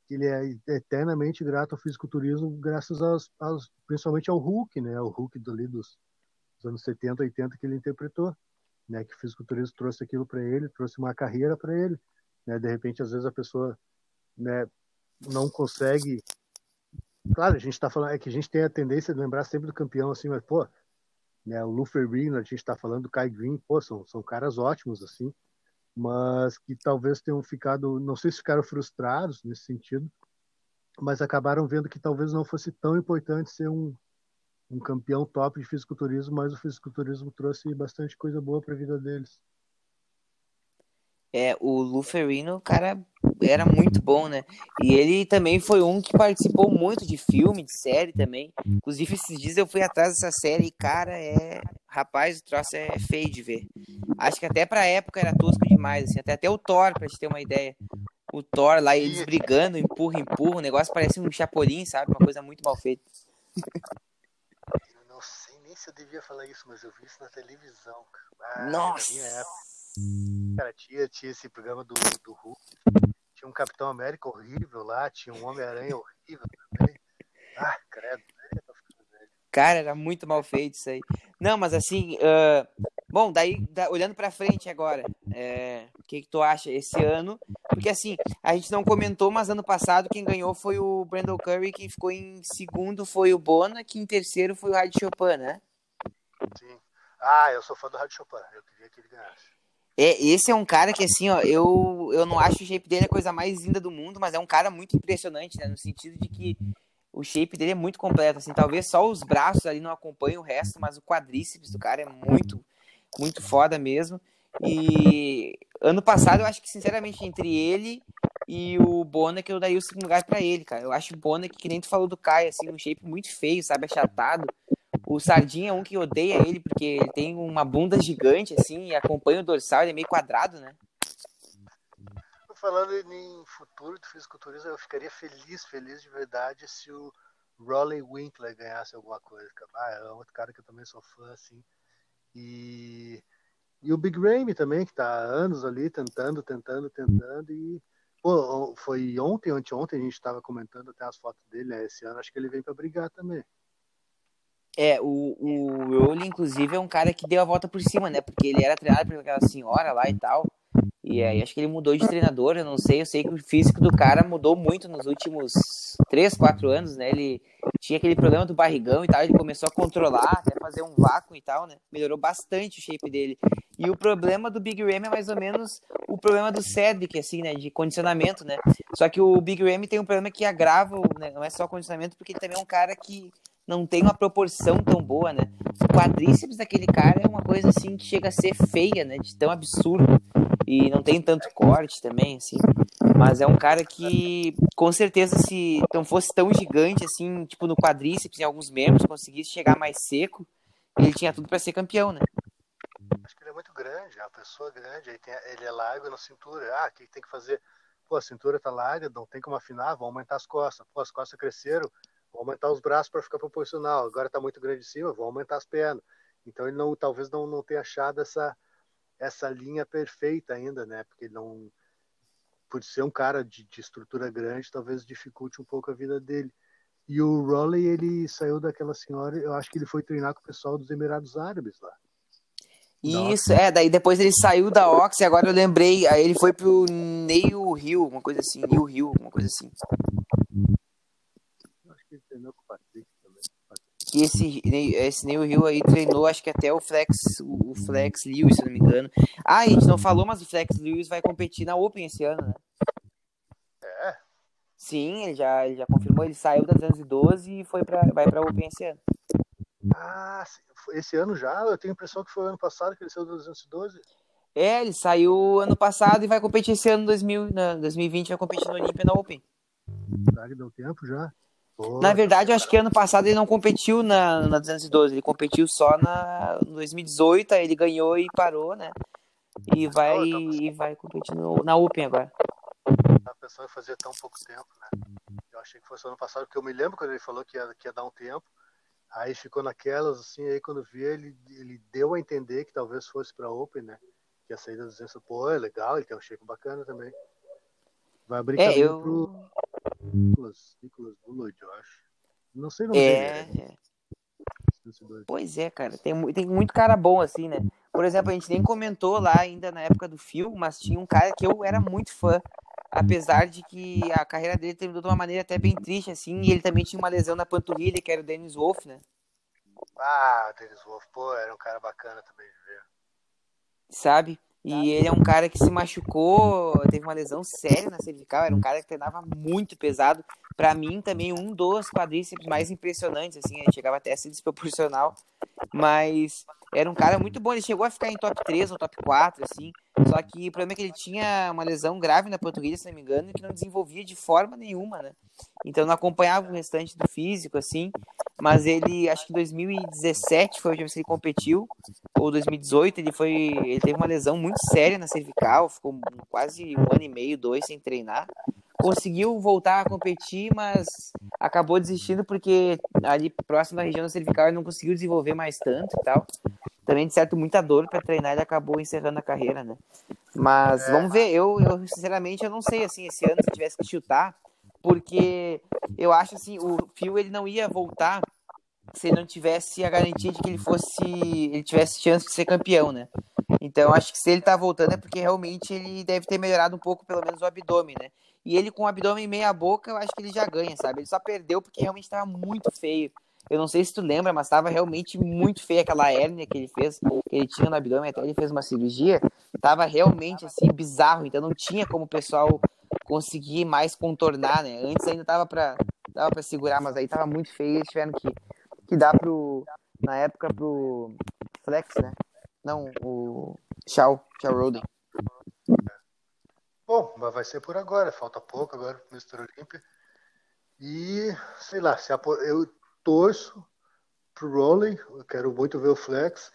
que ele é eternamente grato ao fisiculturismo graças aos, aos, principalmente ao Hulk, né? O Hulk ali dos, dos anos 70, 80 que ele interpretou né, que o fisiculturismo trouxe aquilo para ele, trouxe uma carreira para ele, né? De repente, às vezes a pessoa, né, não consegue. Claro, a gente está falando é que a gente tem a tendência de lembrar sempre do campeão assim, mas pô, né, o Lufer Green, a gente está falando do Kai Green, pô, são, são caras ótimos assim, mas que talvez tenham ficado, não sei se ficaram frustrados nesse sentido, mas acabaram vendo que talvez não fosse tão importante ser um um campeão top de fisiculturismo, mas o fisiculturismo trouxe bastante coisa boa para a vida deles. É, o Luferino, cara, era muito bom, né? E ele também foi um que participou muito de filme, de série também. Inclusive, esses dias eu fui atrás dessa série e, cara, é. Rapaz, o troço é feio de ver. Acho que até pra época era tosco demais, assim. Até, até o Thor, pra te ter uma ideia. O Thor lá, eles brigando, empurra, empurra. O negócio parece um chapolim, sabe? Uma coisa muito mal feita. se eu devia falar isso, mas eu vi isso na televisão. Ah, Nossa! Cara, tinha, tinha esse programa do, do Hulk. Tinha um Capitão América horrível lá, tinha um Homem-Aranha horrível também. Ah, credo. Cara, era muito mal feito isso aí. Não, mas assim, uh, bom, daí da, olhando para frente agora, é, o que, que tu acha esse ano? Porque assim, a gente não comentou, mas ano passado quem ganhou foi o Brandon Curry, quem ficou em segundo foi o Bona, que em terceiro foi o Rádio Chopin, né? Sim. Ah, eu sou fã do Rádio Chopin, eu queria que ele ganhasse. É, esse é um cara que, assim, ó, eu, eu não acho o shape dele a coisa mais linda do mundo, mas é um cara muito impressionante, né? No sentido de que o shape dele é muito completo, assim, talvez só os braços ali não acompanhem o resto, mas o quadríceps do cara é muito, muito foda mesmo. E ano passado eu acho que, sinceramente, entre ele e o Bona, que eu daria o segundo lugar para ele, cara. Eu acho o Bona que, que nem tu falou do Kai, assim, um shape muito feio, sabe, achatado. O Sardinha é um que odeia ele, porque ele tem uma bunda gigante, assim, e acompanha o dorsal, ele é meio quadrado, né? Falando em futuro do fisiculturismo, eu ficaria feliz, feliz de verdade se o Rolly Winkler ganhasse alguma coisa. Ah, é outro cara que eu também sou fã, assim. E, e o Big Ramy também, que tá há anos ali tentando, tentando, tentando. E pô, foi ontem, anteontem, a gente estava comentando até as fotos dele, né? Esse ano acho que ele vem para brigar também. É, o, o Rowley, inclusive, é um cara que deu a volta por cima, né? Porque ele era treinado por aquela senhora lá e tal. E aí acho que ele mudou de treinador, eu não sei. Eu sei que o físico do cara mudou muito nos últimos 3, 4 anos, né? Ele tinha aquele problema do barrigão e tal, ele começou a controlar, até fazer um vácuo e tal, né? Melhorou bastante o shape dele. E o problema do Big Ram é mais ou menos o problema do Cedric, assim, né? De condicionamento, né? Só que o Big Ram tem um problema que agrava, né? não é só condicionamento, porque ele também é um cara que não tem uma proporção tão boa, né? O quadríceps daquele cara é uma coisa assim que chega a ser feia, né? De tão absurdo. E não tem tanto corte também, assim. Mas é um cara que, com certeza, se não fosse tão gigante assim, tipo no quadríceps, em alguns membros, conseguisse chegar mais seco, ele tinha tudo para ser campeão, né? Acho que ele é muito grande, é uma pessoa grande, ele, tem, ele é largo na cintura. Ah, o que tem que fazer? Pô, a cintura tá larga, não tem como afinar, vou aumentar as costas. Pô, as costas cresceram, vou aumentar os braços para ficar proporcional. Agora está muito grande em cima, vou aumentar as pernas. Então ele não, talvez não, não tenha achado essa, essa linha perfeita ainda, né? Porque ele não, por ser um cara de, de, estrutura grande, talvez dificulte um pouco a vida dele. E o Rowley, ele saiu daquela senhora, eu acho que ele foi treinar com o pessoal dos Emirados Árabes lá. Isso, é, daí depois ele saiu da Ox e agora eu lembrei, aí ele foi pro Neil Hill, uma coisa assim, Neil Hill, uma coisa assim. Que esse, esse Neil Hill aí treinou, acho que até o Flex, o Flex Lewis, se não me engano. Ah, a gente não falou, mas o Flex Lewis vai competir na Open esse ano, né? É? Sim, ele já, ele já confirmou, ele saiu da 212 e foi pra, vai pra Open esse ano. Ah, esse ano já? Eu tenho a impressão que foi ano passado que ele saiu da 212. É, ele saiu ano passado e vai competir esse ano, 2000, na 2020, vai competir no Olympia na Open. Será que deu tempo já? Na verdade, eu acho que ano passado ele não competiu na, na 212, ele competiu só na 2018, aí ele ganhou e parou, né? E vai, e vai competir no, na Open agora. A pessoa fazia tão pouco tempo, né? Eu achei que fosse ano passado, porque eu me lembro quando ele falou que ia, que ia dar um tempo, aí ficou naquelas, assim, aí quando vi ele, ele deu a entender que talvez fosse pra Open, né? Que a saída do 200, pô, é legal, ele tem um shape bacana também. Vai abrir é, eu... pro Nicolas, Nicolas Bullard, eu acho. Não sei o nome é, dele. É. Pois é, cara. Tem, tem muito cara bom assim, né? Por exemplo, a gente nem comentou lá ainda na época do filme, mas tinha um cara que eu era muito fã. Apesar de que a carreira dele terminou de uma maneira até bem triste, assim, e ele também tinha uma lesão na panturrilha, que era o Dennis Wolf, né? Ah, Dennis Wolf, pô, era um cara bacana também de ver. Sabe? E ele é um cara que se machucou, teve uma lesão séria na cervical, era um cara que treinava muito pesado. Para mim, também, um dos quadríceps mais impressionantes, assim, ele chegava até a ser desproporcional. Mas era um cara muito bom, ele chegou a ficar em top 3 ou top 4, assim. Só que o problema é que ele tinha uma lesão grave na panturrilha, se não me engano, que não desenvolvia de forma nenhuma, né? Então não acompanhava o restante do físico, assim. Mas ele, acho que 2017 foi a última vez que ele competiu, ou 2018, ele foi. Ele teve uma lesão muito séria na cervical, ficou quase um ano e meio, dois sem treinar. Conseguiu voltar a competir, mas acabou desistindo porque ali próximo da região cervical ele não conseguiu desenvolver mais tanto e tal. Também, de certo, muita dor para treinar, ele acabou encerrando a carreira, né? Mas é. vamos ver, eu, eu sinceramente eu não sei assim, esse ano se tivesse que chutar, porque eu acho assim, o Phil ele não ia voltar se ele não tivesse a garantia de que ele fosse, ele tivesse chance de ser campeão, né? Então acho que se ele tá voltando é porque realmente ele deve ter melhorado um pouco, pelo menos o abdômen, né? E ele com o abdômen meia boca, eu acho que ele já ganha, sabe? Ele só perdeu porque realmente estava muito feio. Eu não sei se tu lembra, mas estava realmente muito feia aquela hérnia que ele fez, que ele tinha no abdômen, até ele fez uma cirurgia. Tava realmente assim bizarro, então não tinha como o pessoal conseguir mais contornar, né? Antes ainda tava para dava para segurar, mas aí tava muito feio, eles tiveram que que dar pro na época pro Flex, né? Não, o Shaw, Shaw Roden. Bom, mas vai ser por agora, falta pouco agora pro Mr. Olympia. E, sei lá, se eu torço pro Rowley, eu quero muito ver o Flex,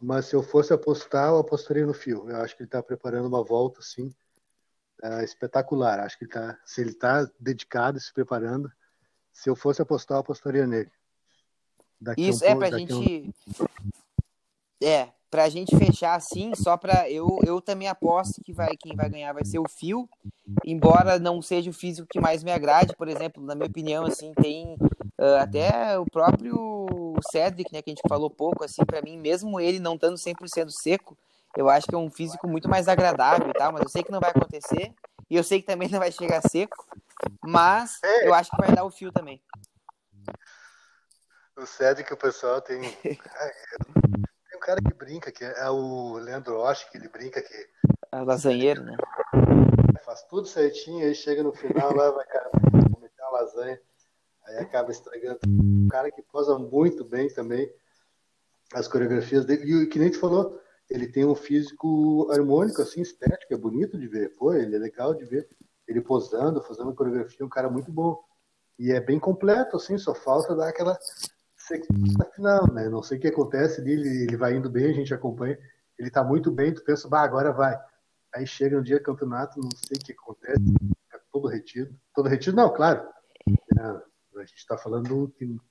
mas se eu fosse apostar, eu apostaria no Fio. Eu acho que ele está preparando uma volta, assim, é, espetacular. Acho que ele tá, se ele está dedicado, se preparando, se eu fosse apostar, eu apostaria nele. Daqui Isso, um é, pra gente... Um... É, pra gente fechar assim, só pra. Eu, eu também aposto que vai, quem vai ganhar vai ser o Fio, embora não seja o físico que mais me agrade, por exemplo, na minha opinião, assim, tem uh, até o próprio Cedric, né, que a gente falou pouco, assim, para mim, mesmo ele não estando 100% seco, eu acho que é um físico muito mais agradável e tal, mas eu sei que não vai acontecer, e eu sei que também não vai chegar seco, mas é. eu acho que vai dar o fio também. o Cedric, o pessoal tem. Cara que brinca, que é o Leandro Osh, que ele brinca que. A lasanheiro, né? Faz tudo certinho, aí chega no final lá, vai cara, cometer uma lasanha. Aí acaba estragando. Um cara que posa muito bem também as coreografias dele. E que nem tu falou, ele tem um físico harmônico, assim, estético, é bonito de ver. Pô, ele é legal de ver. Ele posando, fazendo coreografia, um cara muito bom. E é bem completo, assim, só falta dar aquela final, né? Não sei o que acontece ali, ele, vai indo bem, a gente acompanha. Ele tá muito bem, tu pensa, bah, agora vai. Aí chega no dia campeonato, não sei o que acontece, fica todo retido. Todo retido, não, claro. É, a gente está falando do,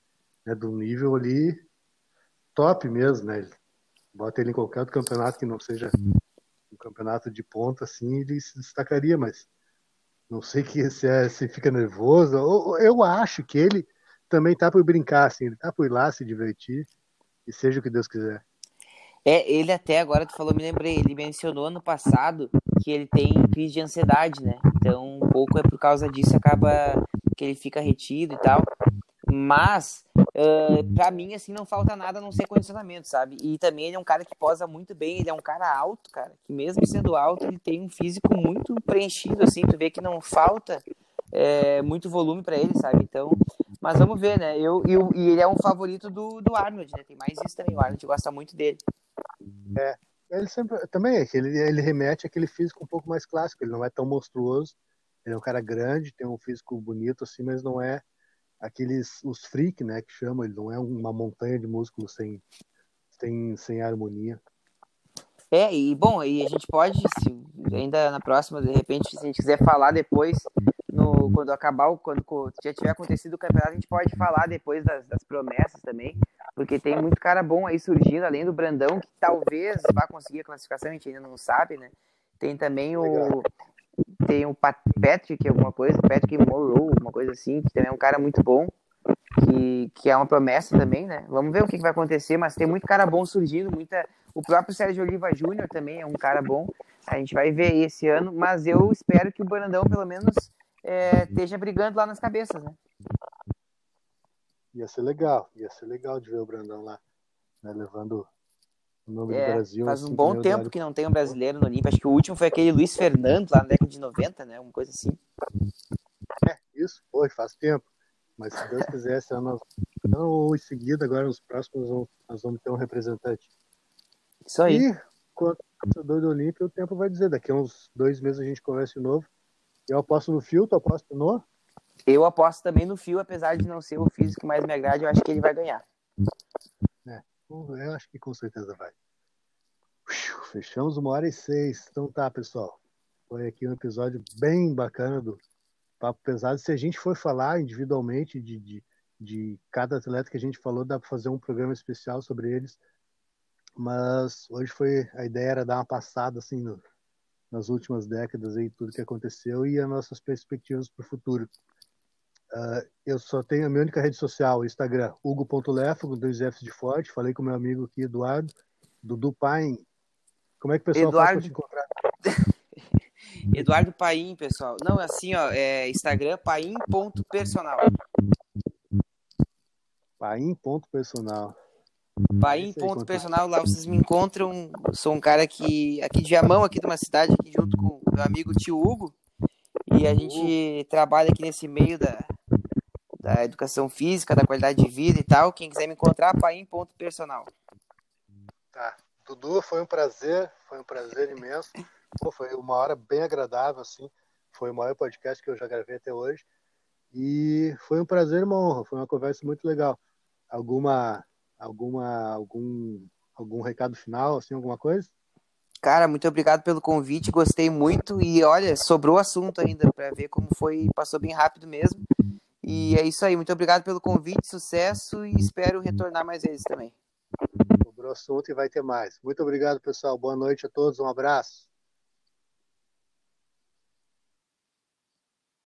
né, do nível ali top mesmo, né? Bota ele em qualquer outro campeonato que não seja um campeonato de ponta, assim, ele se destacaria, mas não sei que se, é, se fica nervoso. Eu, eu acho que ele também tá por brincar, assim, ele tá por ir lá se divertir e seja o que Deus quiser. É, ele até agora, tu falou, me lembrei, ele mencionou no passado que ele tem crise de ansiedade, né? Então, um pouco é por causa disso, acaba que ele fica retido e tal. Mas, uh, pra mim, assim, não falta nada a não ser condicionamento, sabe? E também ele é um cara que posa muito bem, ele é um cara alto, cara, que mesmo sendo alto, ele tem um físico muito preenchido, assim, tu vê que não falta é, muito volume para ele, sabe? Então, mas vamos ver, né? Eu, eu, e ele é um favorito do, do Arnold, né? Tem mais isso também, o Arnold gosta muito dele. É, ele sempre, também é que ele, ele remete àquele físico um pouco mais clássico, ele não é tão monstruoso, ele é um cara grande, tem um físico bonito, assim, mas não é aqueles os freak, né, que chama, ele não é uma montanha de músculo sem sem, sem harmonia. É, e bom, e a gente pode, se, ainda na próxima, de repente, se a gente quiser falar depois, no, quando acabar, quando já tiver acontecido o campeonato, a gente pode falar depois das, das promessas também, porque tem muito cara bom aí surgindo, além do Brandão, que talvez vá conseguir a classificação, a gente ainda não sabe, né? Tem também o, tem o Patrick, alguma coisa, Patrick Morrow, alguma coisa assim, que também é um cara muito bom, que, que é uma promessa também, né? Vamos ver o que, que vai acontecer, mas tem muito cara bom surgindo, muita. O próprio Sérgio Oliva Júnior também é um cara bom. A gente vai ver esse ano, mas eu espero que o Brandão, pelo menos, é, esteja brigando lá nas cabeças, né? Ia ser legal, ia ser legal de ver o Brandão lá, né, levando o nome é, do Brasil. Faz um bom tempo que não tem um brasileiro no Olímpia. Acho que o último foi aquele Luiz Fernando, lá na década de 90, né? Uma coisa assim. É, isso foi, faz tempo. Mas se Deus quiser, esse ano não, ou em seguida, agora nos próximos, nós vamos ter um representante. Isso aí. E quanto ao torcedor do Olímpia, o tempo vai dizer. Daqui a uns dois meses a gente conversa de novo. Eu aposto no Fio, tu aposta no? Eu aposto também no Fio, apesar de não ser o físico que mais me agrade, eu acho que ele vai ganhar. Eu acho que com certeza vai. Fechamos uma hora e seis. Então tá, pessoal. Foi aqui um episódio bem bacana do Papo Pesado. Se a gente for falar individualmente de, de, de cada atleta que a gente falou, dá para fazer um programa especial sobre eles. Mas hoje foi a ideia era dar uma passada assim no, nas últimas décadas aí tudo que aconteceu e as nossas perspectivas para o futuro. Uh, eu só tenho a minha única rede social, Instagram, hugo.lefo, com dois Fs de forte. Falei com meu amigo aqui, Eduardo, Dudu Paim. Como é que o pessoal Eduardo... faz te encontrar? Eduardo Paim, pessoal. Não, é assim, ó, é Instagram paim.personal. Paim.personal. Paim.personal, lá vocês me encontram. Sou um cara que aqui de Viamão, aqui de uma cidade, aqui junto com meu amigo tio Hugo. E a gente trabalha aqui nesse meio da, da educação física, da qualidade de vida e tal. Quem quiser me encontrar, paim.personal. Tá. Dudu, foi um prazer, foi um prazer imenso. Pô, foi uma hora bem agradável, assim. Foi o maior podcast que eu já gravei até hoje. E foi um prazer uma honra, foi uma conversa muito legal. Alguma, alguma, algum, algum recado final, assim, alguma coisa? Cara, muito obrigado pelo convite, gostei muito e olha, sobrou assunto ainda para ver como foi, passou bem rápido mesmo. E é isso aí, muito obrigado pelo convite, sucesso e espero retornar mais vezes também. Sobrou assunto e vai ter mais. Muito obrigado, pessoal. Boa noite a todos, um abraço.